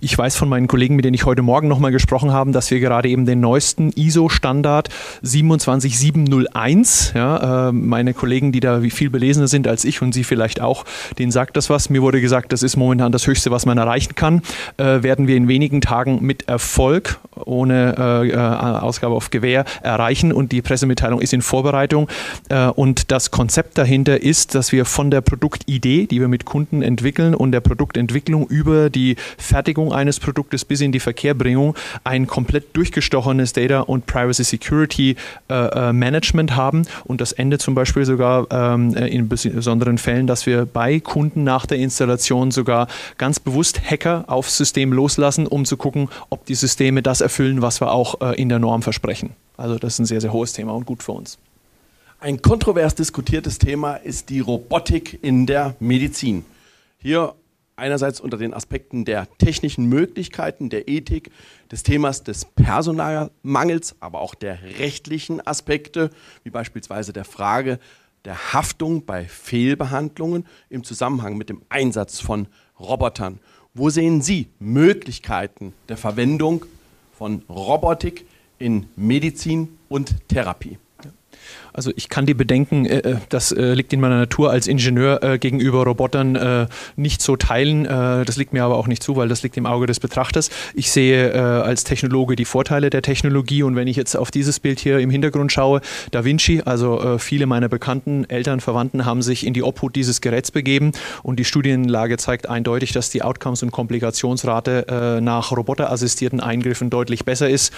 ich weiß von meinen Kollegen, mit denen ich heute Morgen nochmal gesprochen habe, dass wir gerade eben den neuesten ISO-Standard 27701, ja, äh, meine Kollegen, die da viel belesener sind als ich und Sie vielleicht auch, denen sagt das was. Mir wurde gesagt, das ist momentan das Höchste, was man erreichen kann. Äh, werden wir in wenigen Tagen mit Erfolg, ohne äh, äh Ausgabe auf Gewähr, erreichen und die Pressemitteilung ist in Vorbereitung. Äh, und das Konzept dahinter ist, dass wir von der Produktidee, die wir mit Kunden entwickeln und der Produktentwicklung über die Fertigung eines Produktes bis in die Verkehrbringung ein komplett durchgestochenes Data und Privacy Security äh, äh, Management haben und das endet zum Beispiel sogar ähm, in besonderen Fällen, dass wir bei Kunden nach der Installation sogar ganz bewusst Hacker aufs System loslassen, um zu gucken, ob die Systeme das erfüllen, was wir auch äh, in der Norm versprechen. Also das ist ein sehr, sehr hohes Thema und gut für uns. Ein kontrovers diskutiertes Thema ist die Robotik in der Medizin. Hier einerseits unter den Aspekten der technischen Möglichkeiten, der Ethik, des Themas des Personalmangels, aber auch der rechtlichen Aspekte, wie beispielsweise der Frage der Haftung bei Fehlbehandlungen im Zusammenhang mit dem Einsatz von Robotern. Wo sehen Sie Möglichkeiten der Verwendung von Robotik in Medizin und Therapie? Also ich kann die Bedenken, äh, äh das äh, liegt in meiner Natur als Ingenieur äh, gegenüber Robotern äh, nicht so teilen. Äh, das liegt mir aber auch nicht zu, weil das liegt im Auge des Betrachters. Ich sehe als Technologe die Vorteile der Technologie und wenn ich jetzt auf dieses Bild hier im Hintergrund schaue, Da Vinci, also viele meiner Bekannten, Eltern, Verwandten haben sich in die Obhut dieses Geräts begeben und die Studienlage zeigt eindeutig, dass die Outcomes und Komplikationsrate nach roboterassistierten Eingriffen deutlich besser ist.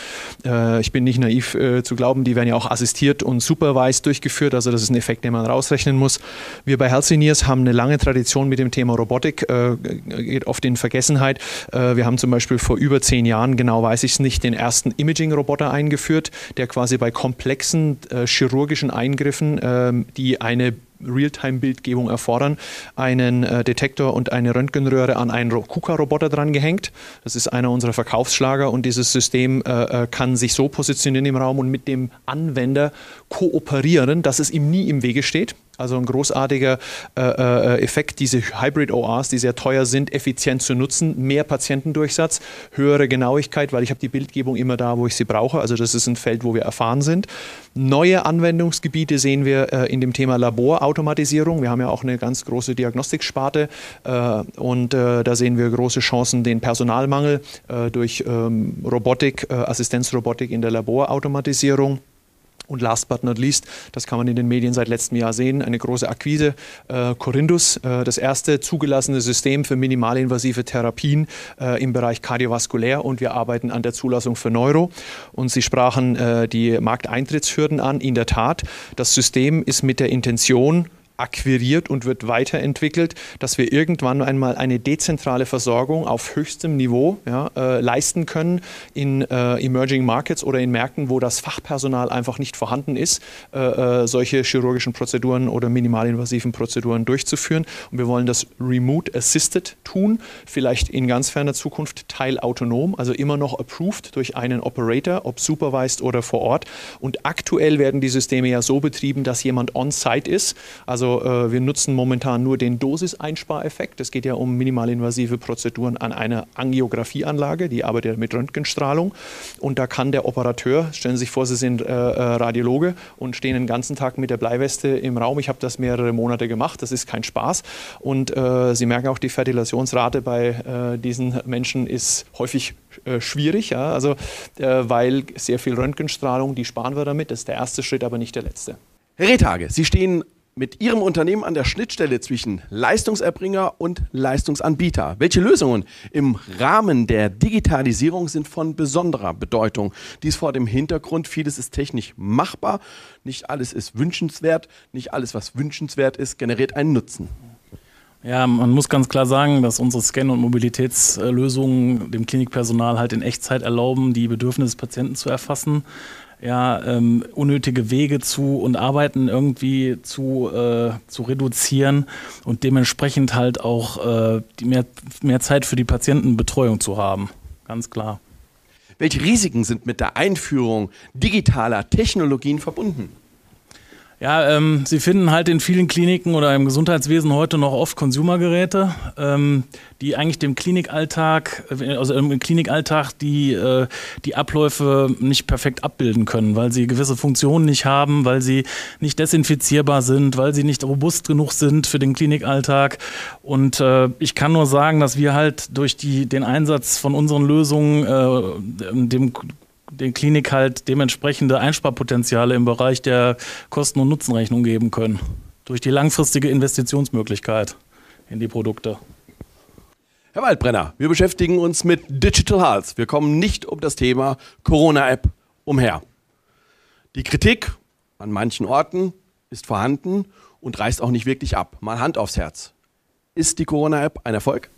ich bin nicht naiv zu glauben, die werden ja auch assistiert und supervised durchgeführt. Also das ist ein Effekt, den man rausrechnen muss. Wir bei Healthineers haben eine lange Tradition mit dem Thema Robotik, äh, geht oft in Vergessenheit. Äh, wir haben zum Beispiel vor über zehn Jahren, genau weiß ich es nicht, den ersten Imaging-Roboter eingeführt, der quasi bei komplexen äh, chirurgischen Eingriffen, ähm, die eine Realtime-Bildgebung erfordern, einen äh, Detektor und eine Röntgenröhre an einen KUKA-Roboter dran gehängt. Das ist einer unserer Verkaufsschlager und dieses System äh, äh, kann sich so positionieren im Raum und mit dem Anwender kooperieren, dass es ihm nie im Wege steht. Also ein großartiger äh, äh, Effekt, diese Hybrid-ORs, die sehr teuer sind, effizient zu nutzen, mehr Patientendurchsatz, höhere Genauigkeit, weil ich habe die Bildgebung immer da, wo ich sie brauche. Also das ist ein Feld, wo wir erfahren sind. Neue Anwendungsgebiete sehen wir äh, in dem Thema Laborautomatisierung. Wir haben ja auch eine ganz große Diagnostiksparte äh, und äh, da sehen wir große Chancen, den Personalmangel äh, durch ähm, Robotik, Assistenzrobotik in der Laborautomatisierung und last but not least, das kann man in den Medien seit letztem Jahr sehen, eine große Akquise, äh, Corindus, äh, das erste zugelassene System für minimalinvasive Therapien äh, im Bereich kardiovaskulär und wir arbeiten an der Zulassung für Neuro. Und Sie sprachen äh, die Markteintrittshürden an. In der Tat, das System ist mit der Intention, akquiriert und wird weiterentwickelt, dass wir irgendwann einmal eine dezentrale Versorgung auf höchstem Niveau ja, äh, leisten können in äh, Emerging Markets oder in Märkten, wo das Fachpersonal einfach nicht vorhanden ist, äh, äh solche chirurgischen Prozeduren oder minimalinvasiven Prozeduren durchzuführen. Und wir wollen das Remote Assisted tun, vielleicht in ganz ferner Zukunft teilautonom, also immer noch approved durch einen Operator, ob supervised oder vor Ort. Und aktuell werden die Systeme ja so betrieben, dass jemand on-site ist, also also äh, wir nutzen momentan nur den Dosiseinspareffekt. Es geht ja um minimalinvasive Prozeduren an einer Angiografieanlage, die arbeitet mit Röntgenstrahlung. Und da kann der Operateur, stellen Sie sich vor, Sie sind äh, äh, Radiologe und stehen den ganzen Tag mit der Bleiweste im Raum. Ich habe das mehrere Monate gemacht, das ist kein Spaß. Und äh, Sie merken auch, die Fertilationsrate bei äh, diesen Menschen ist häufig äh, schwierig, ja? also, weil sehr viel Röntgenstrahlung, die sparen wir damit. Das ist der erste Schritt, aber nicht der letzte. Herr Rehtage, Sie stehen mit Ihrem Unternehmen an der Schnittstelle zwischen Leistungserbringer und Leistungsanbieter. Welche Lösungen im Rahmen der Digitalisierung sind von besonderer Bedeutung? Dies vor dem Hintergrund, vieles ist technisch machbar, nicht alles ist wünschenswert, nicht alles, was wünschenswert ist, generiert einen Nutzen. Ja, man muss ganz klar sagen, dass unsere Scan- und Mobilitätslösungen dem Klinikpersonal halt in Echtzeit erlauben, die Bedürfnisse des Patienten zu erfassen ja, ähm, unnötige Wege zu und Arbeiten irgendwie zu, äh, zu reduzieren und dementsprechend halt auch äh, mehr, mehr Zeit für die Patientenbetreuung zu haben. Ganz klar. Welche Risiken sind mit der Einführung digitaler Technologien verbunden? Ja, ähm, Sie finden halt in vielen Kliniken oder im Gesundheitswesen heute noch oft Consumergeräte, ähm, die eigentlich dem Klinikalltag, äh, also im Klinikalltag die, äh, die Abläufe nicht perfekt abbilden können, weil sie gewisse Funktionen nicht haben, weil sie nicht desinfizierbar sind, weil sie nicht robust genug sind für den Klinikalltag. Und äh, ich kann nur sagen, dass wir halt durch die, den Einsatz von unseren Lösungen äh, dem den Klinik halt dementsprechende Einsparpotenziale im Bereich der Kosten- und Nutzenrechnung geben können. Durch die langfristige Investitionsmöglichkeit in die Produkte. Herr Waldbrenner, wir beschäftigen uns mit Digital Health. Wir kommen nicht um das Thema Corona-App umher. Die Kritik an manchen Orten ist vorhanden und reißt auch nicht wirklich ab. Mal Hand aufs Herz. Ist die Corona-App ein Erfolg?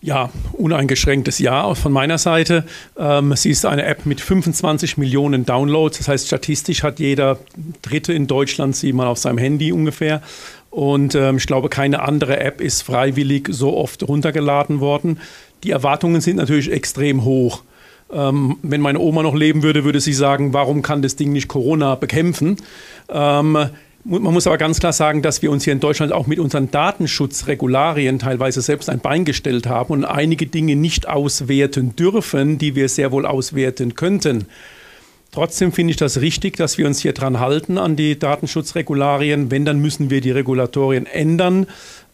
Ja, uneingeschränktes Ja von meiner Seite. Ähm, sie ist eine App mit 25 Millionen Downloads. Das heißt, statistisch hat jeder Dritte in Deutschland sie mal auf seinem Handy ungefähr. Und ähm, ich glaube, keine andere App ist freiwillig so oft runtergeladen worden. Die Erwartungen sind natürlich extrem hoch. Ähm, wenn meine Oma noch leben würde, würde sie sagen, warum kann das Ding nicht Corona bekämpfen? Man muss aber ganz klar sagen, dass wir uns hier in Deutschland auch mit unseren Datenschutzregularien teilweise selbst ein Bein gestellt haben und einige Dinge nicht auswerten dürfen, die wir sehr wohl auswerten könnten. Trotzdem finde ich das richtig, dass wir uns hier dran halten an die Datenschutzregularien. Wenn, dann müssen wir die Regulatorien ändern,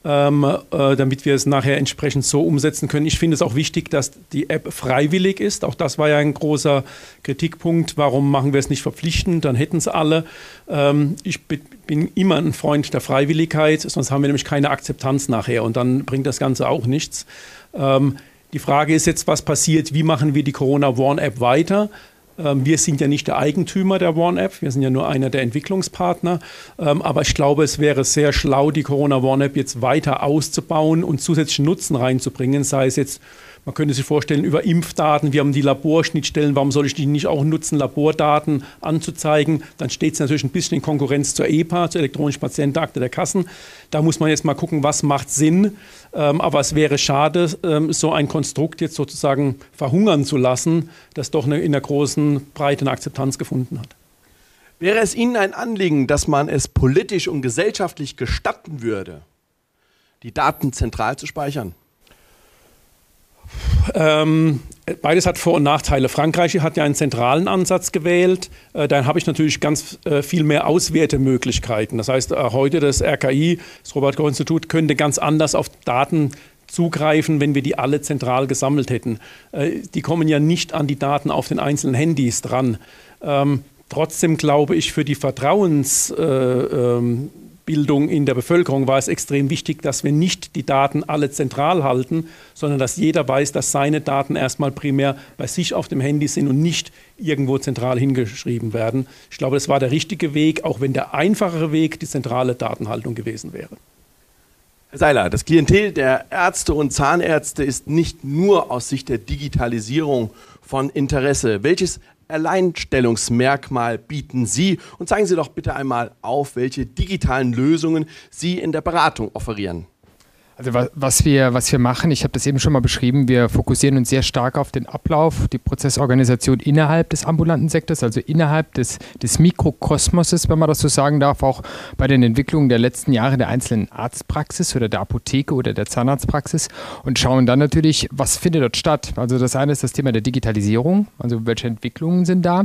ähm, äh, damit wir es nachher entsprechend so umsetzen können. Ich finde es auch wichtig, dass die App freiwillig ist. Auch das war ja ein großer Kritikpunkt. Warum machen wir es nicht verpflichtend? Dann hätten es alle. Ähm, ich bin immer ein Freund der Freiwilligkeit, sonst haben wir nämlich keine Akzeptanz nachher und dann bringt das Ganze auch nichts. Ähm, die Frage ist jetzt, was passiert? Wie machen wir die Corona One App weiter? Ähm, wir sind ja nicht der Eigentümer der One-App, wir sind ja nur einer der Entwicklungspartner. Ähm, aber ich glaube, es wäre sehr schlau, die Corona One-App jetzt weiter auszubauen und zusätzlichen Nutzen reinzubringen, sei es jetzt man könnte sich vorstellen, über Impfdaten, wir haben die Laborschnittstellen, warum soll ich die nicht auch nutzen, Labordaten anzuzeigen? Dann steht es natürlich ein bisschen in Konkurrenz zur EPA, zur elektronischen Patientenakte der Kassen. Da muss man jetzt mal gucken, was macht Sinn. Ähm, aber es wäre schade, ähm, so ein Konstrukt jetzt sozusagen verhungern zu lassen, das doch in der großen Breite eine Akzeptanz gefunden hat. Wäre es Ihnen ein Anliegen, dass man es politisch und gesellschaftlich gestatten würde, die Daten zentral zu speichern? Ähm, beides hat Vor- und Nachteile. Frankreich hat ja einen zentralen Ansatz gewählt. Äh, dann habe ich natürlich ganz äh, viel mehr Auswertemöglichkeiten. Das heißt, äh, heute das RKI, das Robert-Koch-Institut, könnte ganz anders auf Daten zugreifen, wenn wir die alle zentral gesammelt hätten. Äh, die kommen ja nicht an die Daten auf den einzelnen Handys dran. Ähm, trotzdem glaube ich, für die Vertrauens... Bildung in der Bevölkerung war es extrem wichtig, dass wir nicht die Daten alle zentral halten, sondern dass jeder weiß, dass seine Daten erstmal primär bei sich auf dem Handy sind und nicht irgendwo zentral hingeschrieben werden. Ich glaube, das war der richtige Weg, auch wenn der einfachere Weg die zentrale Datenhaltung gewesen wäre. Herr Seiler, das Klientel der Ärzte und Zahnärzte ist nicht nur aus Sicht der Digitalisierung von Interesse. Welches Alleinstellungsmerkmal bieten Sie? Und zeigen Sie doch bitte einmal auf, welche digitalen Lösungen Sie in der Beratung offerieren. Also was wir, was wir machen, ich habe das eben schon mal beschrieben, wir fokussieren uns sehr stark auf den Ablauf, die Prozessorganisation innerhalb des ambulanten Sektors, also innerhalb des, des Mikrokosmoses, wenn man das so sagen darf, auch bei den Entwicklungen der letzten Jahre der einzelnen Arztpraxis oder der Apotheke oder der Zahnarztpraxis und schauen dann natürlich, was findet dort statt. Also das eine ist das Thema der Digitalisierung, also welche Entwicklungen sind da.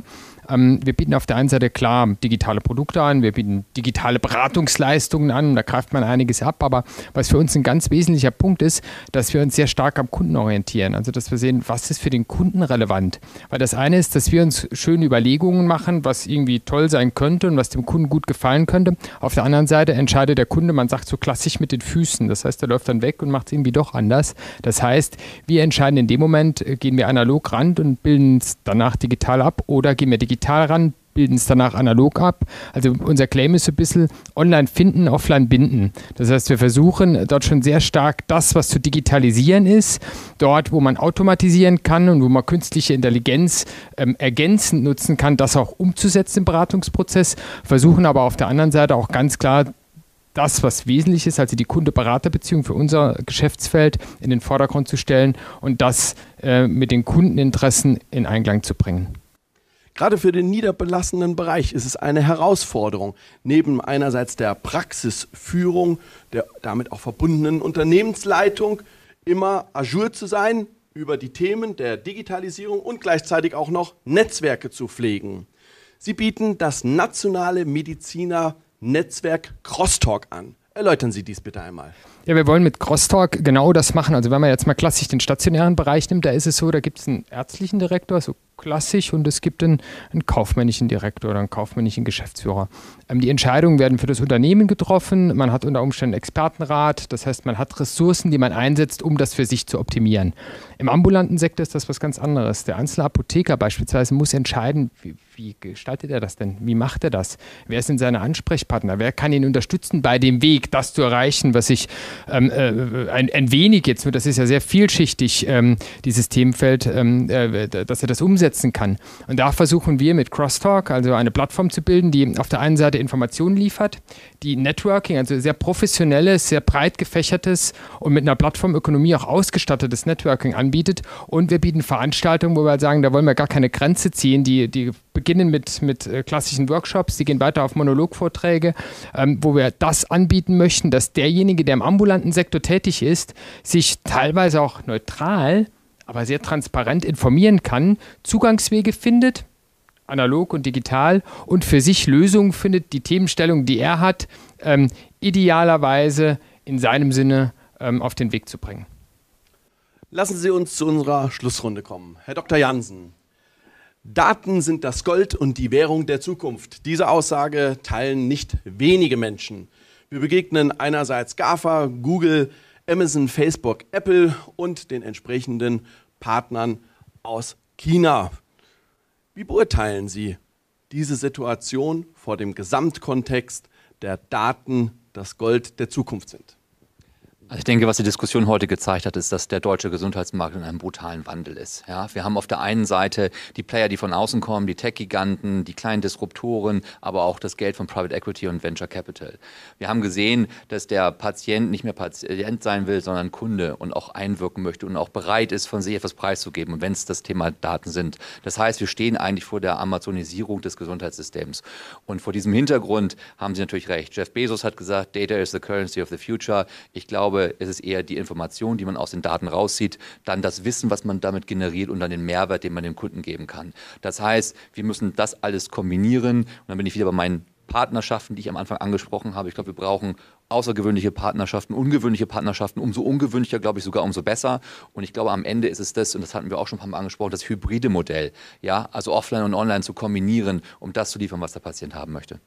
Ähm, wir bieten auf der einen Seite klar digitale Produkte an, wir bieten digitale Beratungsleistungen an, da greift man einiges ab, aber was für uns ein ganz wesentlicher Punkt ist, dass wir uns sehr stark am Kunden orientieren, also dass wir sehen, was ist für den Kunden relevant. Weil das eine ist, dass wir uns schöne Überlegungen machen, was irgendwie toll sein könnte und was dem Kunden gut gefallen könnte. Auf der anderen Seite entscheidet der Kunde, man sagt so klassisch mit den Füßen, das heißt, er läuft dann weg und macht es irgendwie doch anders. Das heißt, wir entscheiden in dem Moment, äh, gehen wir analog ran und bilden es danach digital ab oder gehen wir digital digital ran, bilden es danach analog ab. Also unser Claim ist so ein bisschen online finden, offline binden. Das heißt, wir versuchen dort schon sehr stark das, was zu digitalisieren ist, dort, wo man automatisieren kann und wo man künstliche Intelligenz ähm, ergänzend nutzen kann, das auch umzusetzen im Beratungsprozess, versuchen aber auf der anderen Seite auch ganz klar das, was wesentlich ist, also die Kunde-Berater-Beziehung für unser Geschäftsfeld in den Vordergrund zu stellen und das äh, mit den Kundeninteressen in Einklang zu bringen. Gerade für den niederbelassenen Bereich ist es eine Herausforderung, neben einerseits der Praxisführung, der damit auch verbundenen Unternehmensleitung, immer ajour zu sein über die Themen der Digitalisierung und gleichzeitig auch noch Netzwerke zu pflegen. Sie bieten das nationale Mediziner-Netzwerk Crosstalk an. Erläutern Sie dies bitte einmal. Ja, wir wollen mit Crosstalk genau das machen. Also wenn man jetzt mal klassisch den stationären Bereich nimmt, da ist es so, da gibt es einen ärztlichen Direktor, so klassisch und es gibt einen, einen kaufmännischen Direktor oder einen kaufmännischen Geschäftsführer. Ähm, die Entscheidungen werden für das Unternehmen getroffen. Man hat unter Umständen Expertenrat. Das heißt, man hat Ressourcen, die man einsetzt, um das für sich zu optimieren. Im ambulanten Sektor ist das was ganz anderes. Der einzelne Apotheker beispielsweise muss entscheiden, wie, wie gestaltet er das denn? Wie macht er das? Wer sind seine Ansprechpartner? Wer kann ihn unterstützen bei dem Weg, das zu erreichen, was ich ähm, äh, ein, ein, wenig jetzt, das ist ja sehr vielschichtig, ähm, dieses Themenfeld, ähm, äh, dass er das umsetzen kann. Und da versuchen wir mit Crosstalk, also eine Plattform zu bilden, die auf der einen Seite Informationen liefert, die Networking, also sehr professionelles, sehr breit gefächertes und mit einer Plattformökonomie auch ausgestattetes Networking anbietet. Und wir bieten Veranstaltungen, wo wir halt sagen, da wollen wir gar keine Grenze ziehen, die, die beginnen mit, mit äh, klassischen Workshops, die gehen weiter auf Monologvorträge, ähm, wo wir das anbieten möchten, dass derjenige, der im ambulanten Sektor tätig ist, sich teilweise auch neutral, aber sehr transparent informieren kann, Zugangswege findet, analog und digital, und für sich Lösungen findet, die Themenstellung, die er hat, ähm, idealerweise in seinem Sinne ähm, auf den Weg zu bringen. Lassen Sie uns zu unserer Schlussrunde kommen. Herr Dr. Jansen, Daten sind das Gold und die Währung der Zukunft. Diese Aussage teilen nicht wenige Menschen. Wir begegnen einerseits GAFA, Google, Amazon, Facebook, Apple und den entsprechenden Partnern aus China. Wie beurteilen Sie diese Situation vor dem Gesamtkontext der Daten das Gold der Zukunft sind? Also ich denke, was die Diskussion heute gezeigt hat, ist, dass der deutsche Gesundheitsmarkt in einem brutalen Wandel ist. Ja, wir haben auf der einen Seite die Player, die von außen kommen, die Tech-Giganten, die kleinen Disruptoren, aber auch das Geld von Private Equity und Venture Capital. Wir haben gesehen, dass der Patient nicht mehr Patient sein will, sondern Kunde und auch einwirken möchte und auch bereit ist, von sich etwas preiszugeben. Wenn es das Thema Daten sind. Das heißt, wir stehen eigentlich vor der Amazonisierung des Gesundheitssystems. Und vor diesem Hintergrund haben Sie natürlich recht. Jeff Bezos hat gesagt, Data is the currency of the future. Ich glaube, glaube, es ist eher die Information, die man aus den Daten rauszieht, dann das Wissen, was man damit generiert und dann den Mehrwert, den man dem Kunden geben kann. Das heißt, wir müssen das alles kombinieren und dann bin ich wieder bei meinen Partnerschaften, die ich am Anfang angesprochen habe. Ich glaube, wir brauchen außergewöhnliche Partnerschaften, ungewöhnliche Partnerschaften. Umso ungewöhnlicher, glaube ich, sogar umso besser. Und ich glaube, am Ende ist es das, und das hatten wir auch schon ein paar Mal angesprochen, das hybride Modell. Ja, also offline und online zu kombinieren, um das zu liefern, was der Patient haben möchte.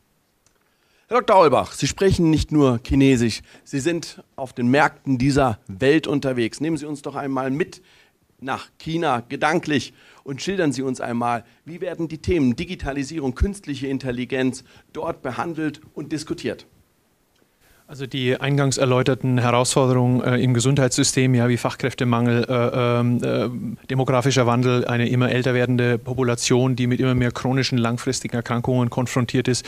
Herr Dr. Aulbach, Sie sprechen nicht nur Chinesisch, Sie sind auf den Märkten dieser Welt unterwegs. Nehmen Sie uns doch einmal mit nach China gedanklich und schildern Sie uns einmal, wie werden die Themen Digitalisierung, künstliche Intelligenz dort behandelt und diskutiert. Also die eingangs erläuterten Herausforderungen äh, im Gesundheitssystem, ja, wie Fachkräftemangel, äh, ähm, äh, demografischer Wandel, eine immer älter werdende Population, die mit immer mehr chronischen, langfristigen Erkrankungen konfrontiert ist,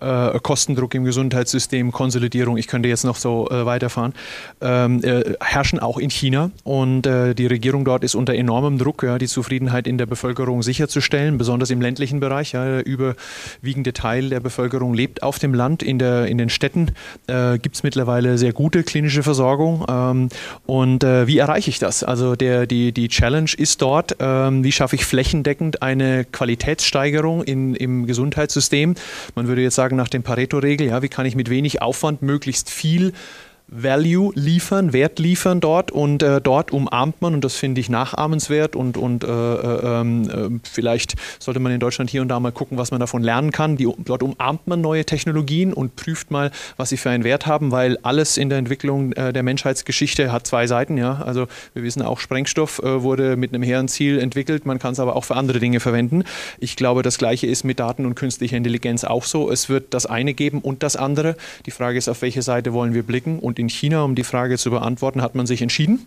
äh, Kostendruck im Gesundheitssystem, Konsolidierung, ich könnte jetzt noch so äh, weiterfahren, ähm, äh, herrschen auch in China. Und die Regierung dort ist unter enormem Druck, ja, die Zufriedenheit in der Bevölkerung sicherzustellen, besonders im ländlichen Bereich. Ja, der überwiegende Teil der Bevölkerung lebt auf dem Land, in, der, in den Städten gibt es mittlerweile sehr gute klinische Versorgung. Ähm, und äh, wie erreiche ich das? Also der, die, die Challenge ist dort, ähm, wie schaffe ich flächendeckend eine Qualitätssteigerung in, im Gesundheitssystem? Man würde jetzt sagen, nach dem Pareto-Regel, ja, wie kann ich mit wenig Aufwand möglichst viel Value liefern, Wert liefern dort und äh, dort umarmt man und das finde ich nachahmenswert und, und äh, äh, ähm, äh, vielleicht sollte man in Deutschland hier und da mal gucken, was man davon lernen kann. Die, dort umarmt man neue Technologien und prüft mal, was sie für einen Wert haben, weil alles in der Entwicklung äh, der Menschheitsgeschichte hat zwei Seiten. Ja? Also wir wissen auch, Sprengstoff äh, wurde mit einem hehren Ziel entwickelt, man kann es aber auch für andere Dinge verwenden. Ich glaube, das Gleiche ist mit Daten und künstlicher Intelligenz auch so. Es wird das eine geben und das andere. Die Frage ist, auf welche Seite wollen wir blicken und und in China, um die Frage zu beantworten, hat man sich entschieden.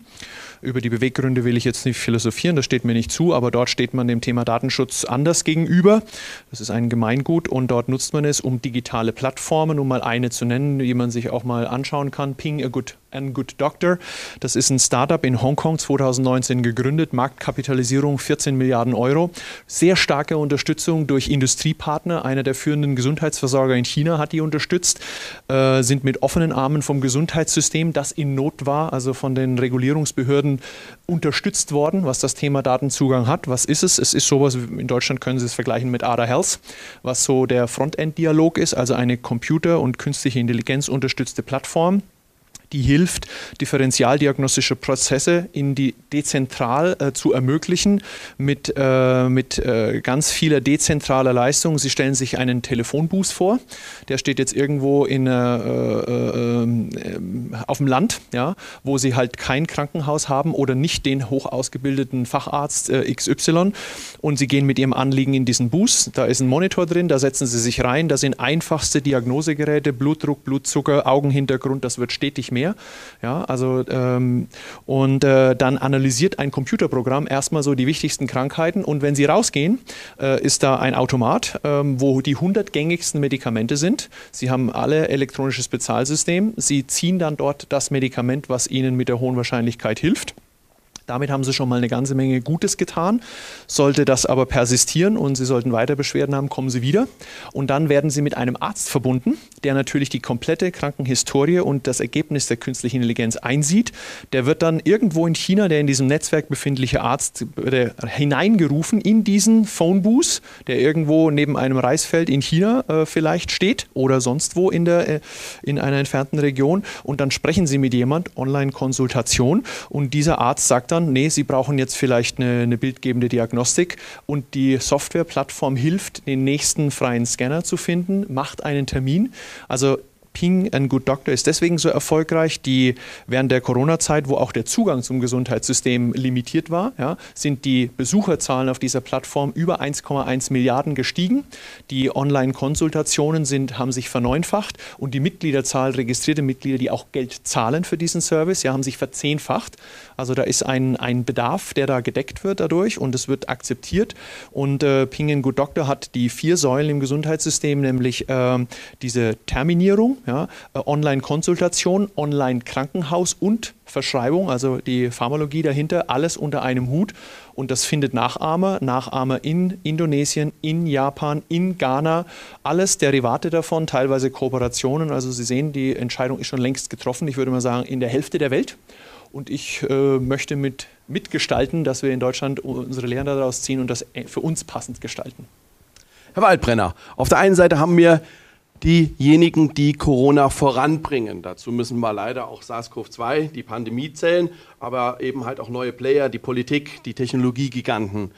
Über die Beweggründe will ich jetzt nicht philosophieren, das steht mir nicht zu, aber dort steht man dem Thema Datenschutz anders gegenüber. Das ist ein Gemeingut und dort nutzt man es, um digitale Plattformen, um mal eine zu nennen, die man sich auch mal anschauen kann. Ping a Good and Good Doctor. Das ist ein Startup in Hongkong 2019 gegründet, Marktkapitalisierung 14 Milliarden Euro. Sehr starke Unterstützung durch Industriepartner. Einer der führenden Gesundheitsversorger in China hat die unterstützt, äh, sind mit offenen Armen vom Gesundheitssystem, das in Not war, also von den Regulierungsbehörden unterstützt worden, was das Thema Datenzugang hat. Was ist es? Es ist sowas, in Deutschland können Sie es vergleichen mit ADA Health, was so der Frontend-Dialog ist, also eine Computer- und künstliche Intelligenz unterstützte Plattform die hilft, differentialdiagnostische Prozesse in die dezentral äh, zu ermöglichen mit, äh, mit äh, ganz vieler dezentraler Leistung. Sie stellen sich einen Telefonbus vor, der steht jetzt irgendwo in, äh, äh, ähm, auf dem Land, ja, wo sie halt kein Krankenhaus haben oder nicht den hoch ausgebildeten Facharzt äh, XY und sie gehen mit ihrem Anliegen in diesen Bus. Da ist ein Monitor drin, da setzen sie sich rein, da sind einfachste Diagnosegeräte, Blutdruck, Blutzucker, Augenhintergrund, das wird stetig mehr mehr. Ja, also, ähm, und äh, dann analysiert ein Computerprogramm erstmal so die wichtigsten Krankheiten und wenn Sie rausgehen, äh, ist da ein Automat, äh, wo die 100 gängigsten Medikamente sind. Sie haben alle elektronisches Bezahlsystem. Sie ziehen dann dort das Medikament, was Ihnen mit der hohen Wahrscheinlichkeit hilft Damit haben Sie schon mal eine ganze Menge Gutes getan. Sollte das aber persistieren und Sie sollten weiter Beschwerden haben, kommen Sie wieder. Und dann werden Sie mit einem Arzt verbunden, der natürlich die komplette Krankenhistorie und das Ergebnis der künstlichen Intelligenz einsieht. Der wird dann irgendwo in China, der in diesem Netzwerk befindliche Arzt, hineingerufen in diesen Phone Booth, der irgendwo neben einem Reisfeld in China äh, vielleicht steht oder sonst wo in, der, äh, in einer entfernten Region. Und dann sprechen Sie mit jemand, Online-Konsultation. Und dieser Arzt sagt dann, dann, nee, Sie brauchen jetzt vielleicht eine, eine bildgebende Diagnostik und die Softwareplattform hilft, den nächsten freien Scanner zu finden, macht einen Termin. Also Ping and Good Doctor ist deswegen so erfolgreich, die während der Corona-Zeit, wo auch der Zugang zum Gesundheitssystem limitiert war, ja, sind die Besucherzahlen auf dieser Plattform über 1,1 Milliarden gestiegen. Die Online-Konsultationen haben sich verneunfacht und die Mitgliederzahl, registrierte Mitglieder, die auch Geld zahlen für diesen Service, ja, haben sich verzehnfacht. Also da ist ein, ein Bedarf, der da gedeckt wird dadurch und es wird akzeptiert. Und äh, Ping and Good Doctor hat die vier Säulen im Gesundheitssystem, nämlich äh, diese Terminierung, ja, äh, Online-Konsultation, Online-Krankenhaus und Verschreibung, also die Pharmalogie dahinter, alles unter einem Hut. Und das findet Nachahmer, Nachahmer in Indonesien, in Japan, in Ghana, alles Derivate davon, teilweise Kooperationen. Also Sie sehen, die Entscheidung ist schon längst getroffen. Ich würde mal sagen, in der Hälfte der Welt. Und ich äh, möchte mit, mitgestalten, dass wir in Deutschland unsere Lehren daraus ziehen und das äh, für uns passend gestalten. Herr Waldbrenner, auf der einen Seite haben wir diejenigen, die Corona voranbringen. Dazu müssen wir leider auch SARS-CoV-2, die Pandemie zählen, aber eben halt auch neue Player, die Politik, die Technologiegiganten.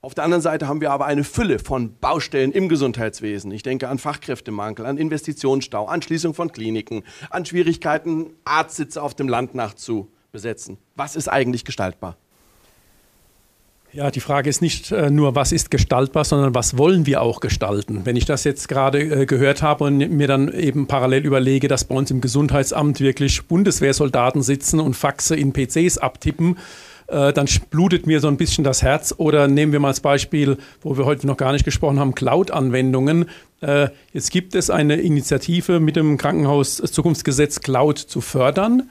Auf der anderen Seite haben wir aber eine Fülle von Baustellen im Gesundheitswesen. Ich denke an Fachkräftemangel, an Investitionsstau, an Schließung von Kliniken, an Schwierigkeiten, Arztsitze auf dem Land nachzubesetzen. Was ist eigentlich gestaltbar? Ja, die Frage ist nicht äh, nur, was ist gestaltbar, sondern was wollen wir auch gestalten. Wenn ich das jetzt gerade äh, gehört habe und mir dann eben parallel überlege, dass bei uns im Gesundheitsamt wirklich Bundeswehrsoldaten sitzen und Faxe in PCs abtippen, äh, dann blutet mir so ein bisschen das Herz. Oder nehmen wir mal als Beispiel, wo wir heute noch gar nicht gesprochen haben, Cloud-Anwendungen. Jetzt gibt es eine Initiative mit dem Krankenhaus-Zukunftsgesetz Cloud zu fördern.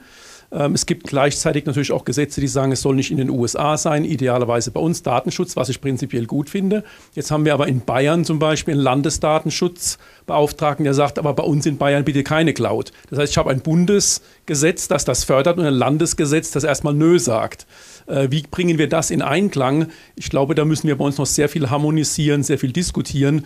Ähm, es gibt gleichzeitig natürlich auch Gesetze, die sagen, es soll nicht in den USA sein, idealerweise bei uns Datenschutz, was ich prinzipiell gut finde. Jetzt haben wir aber in Bayern zum Beispiel einen Landesdatenschutzbeauftragten, der sagt, aber bei uns in Bayern bitte keine Cloud. Das heißt, ich habe ein Bundesgesetz, das das fördert und ein Landesgesetz, das erstmal Nö sagt. Äh, wie bringen wir das in Einklang? Ich glaube, da müssen wir bei uns noch sehr viel harmonisieren, sehr viel diskutieren.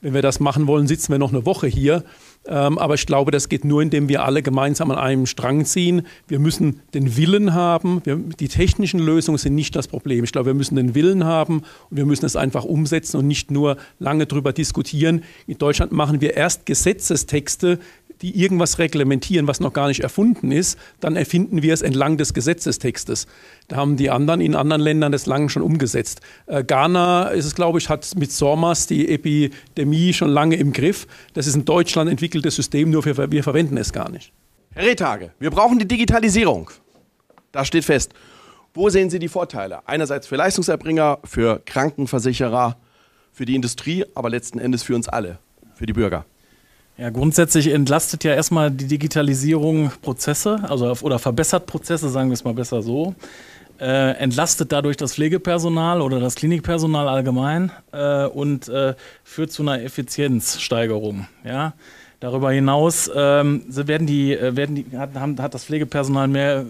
Wenn wir das machen wollen, sitzen wir noch eine Woche hier. Ähm, aber ich glaube, das geht nur, indem wir alle gemeinsam an einem Strang ziehen. Wir müssen den Willen haben. Wir, die technischen Lösungen sind nicht das Problem. Ich glaube, wir müssen den Willen haben und wir müssen es einfach umsetzen und nicht nur lange darüber diskutieren. In Deutschland machen wir erst Gesetzestexte, die irgendwas reglementieren, was noch gar nicht erfunden ist, dann erfinden wir es entlang des Gesetzestextes. Da haben die anderen in anderen Ländern das lange schon umgesetzt. Äh, Ghana ist es, glaube ich, hat mit SORMAS die Epidemie schon lange im Griff. Das ist ein Deutschland entwickeltes System, nur wir, wir verwenden es gar nicht. Herr Rehtage, wir brauchen die Digitalisierung. Das steht fest. Wo sehen Sie die Vorteile? Einerseits für Leistungserbringer, für Krankenversicherer, für die Industrie, aber letzten Endes für uns alle, für die Bürger. Ja, grundsätzlich entlastet ja erstmal die Digitalisierung Prozesse, also oder verbessert Prozesse, sagen wir es mal besser so. Äh, entlastet dadurch das Pflegepersonal oder das Klinikpersonal allgemein äh, und äh, führt zu einer Effizienzsteigerung. Ja? Darüber hinaus ähm, werden die, äh, werden die, hat, hat das Pflegepersonal mehr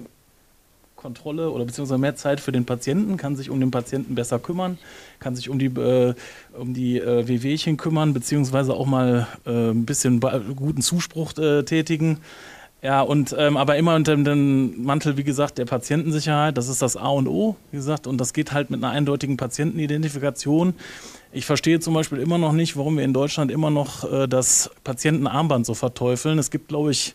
Kontrolle oder beziehungsweise mehr Zeit für den Patienten, kann sich um den Patienten besser kümmern, kann sich um die, äh, um die äh, Wehwehchen kümmern, beziehungsweise auch mal äh, ein bisschen guten Zuspruch äh, tätigen. Ja, und ähm, aber immer unter dem Mantel, wie gesagt, der Patientensicherheit, das ist das A und O, wie gesagt, und das geht halt mit einer eindeutigen Patientenidentifikation. Ich verstehe zum Beispiel immer noch nicht, warum wir in Deutschland immer noch äh, das Patientenarmband so verteufeln. Es gibt, glaube ich,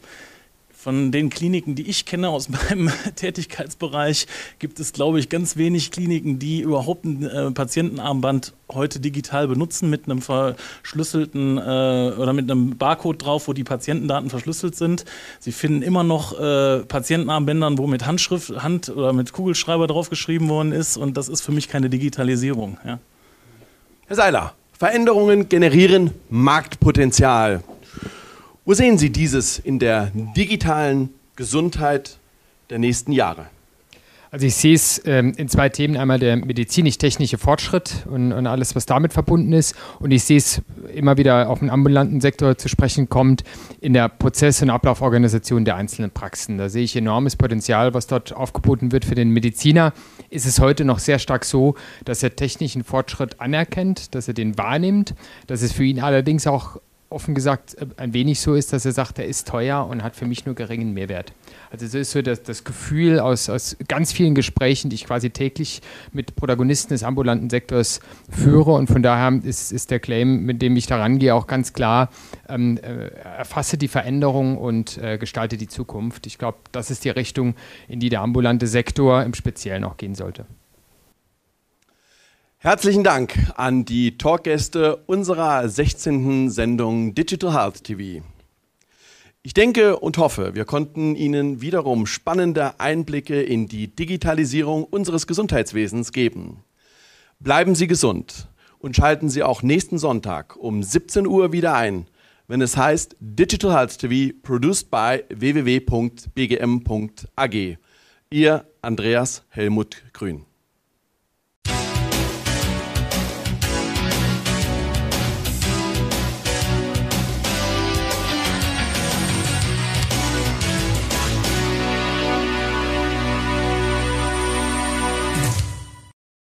von den Kliniken, die ich kenne aus meinem Tätigkeitsbereich, gibt es, glaube ich, ganz wenig Kliniken, die überhaupt ein äh, Patientenarmband heute digital benutzen mit einem verschlüsselten äh, oder mit einem Barcode drauf, wo die Patientendaten verschlüsselt sind. Sie finden immer noch äh, Patientenarmbändern, wo mit Handschrift, Hand oder mit Kugelschreiber draufgeschrieben worden ist und das ist für mich keine Digitalisierung. Ja. Herr Seiler, Veränderungen generieren Marktpotenzial. Wo sehen Sie dieses in der digitalen Gesundheit der nächsten Jahre? Also ich sehe es ähm, in zwei Themen. Einmal der medizinisch-technische Fortschritt und, und, alles, was damit verbunden ist. Und ich sehe es immer wieder auf den ambulanten Sektor zu sprechen kommt, in der Prozess- und Ablauforganisation der einzelnen Praxen. Da sehe ich enormes Potenzial, was dort aufgeboten wird für den Mediziner. Ist es heute noch sehr stark so, dass er technischen Fortschritt anerkennt, dass er den wahrnimmt, dass es für ihn allerdings auch offen gesagt äh, ein wenig so ist, dass er sagt, er ist teuer und hat für mich nur geringen Mehrwert. Also so ist so das, das Gefühl aus, aus ganz vielen Gesprächen, die ich quasi täglich mit Protagonisten des ambulanten Sektors führe und von daher ist, ist der Claim, mit dem ich da rangehe, auch ganz klar, ähm, äh, erfasse die Veränderung und äh, gestalte die Zukunft. Ich glaube, das ist die Richtung, in die der ambulante Sektor im Speziellen auch gehen sollte. Herzlichen Dank an die Talkgäste unserer 16. Sendung Digital Health TV. Ich denke und hoffe, wir konnten Ihnen wiederum spannende Einblicke in die Digitalisierung unseres Gesundheitswesens geben. Bleiben Sie gesund und schalten Sie auch nächsten Sonntag um 17 Uhr wieder ein, wenn es heißt Digital Health TV produced by www.bgm.ag. Ihr Andreas Helmut Grün.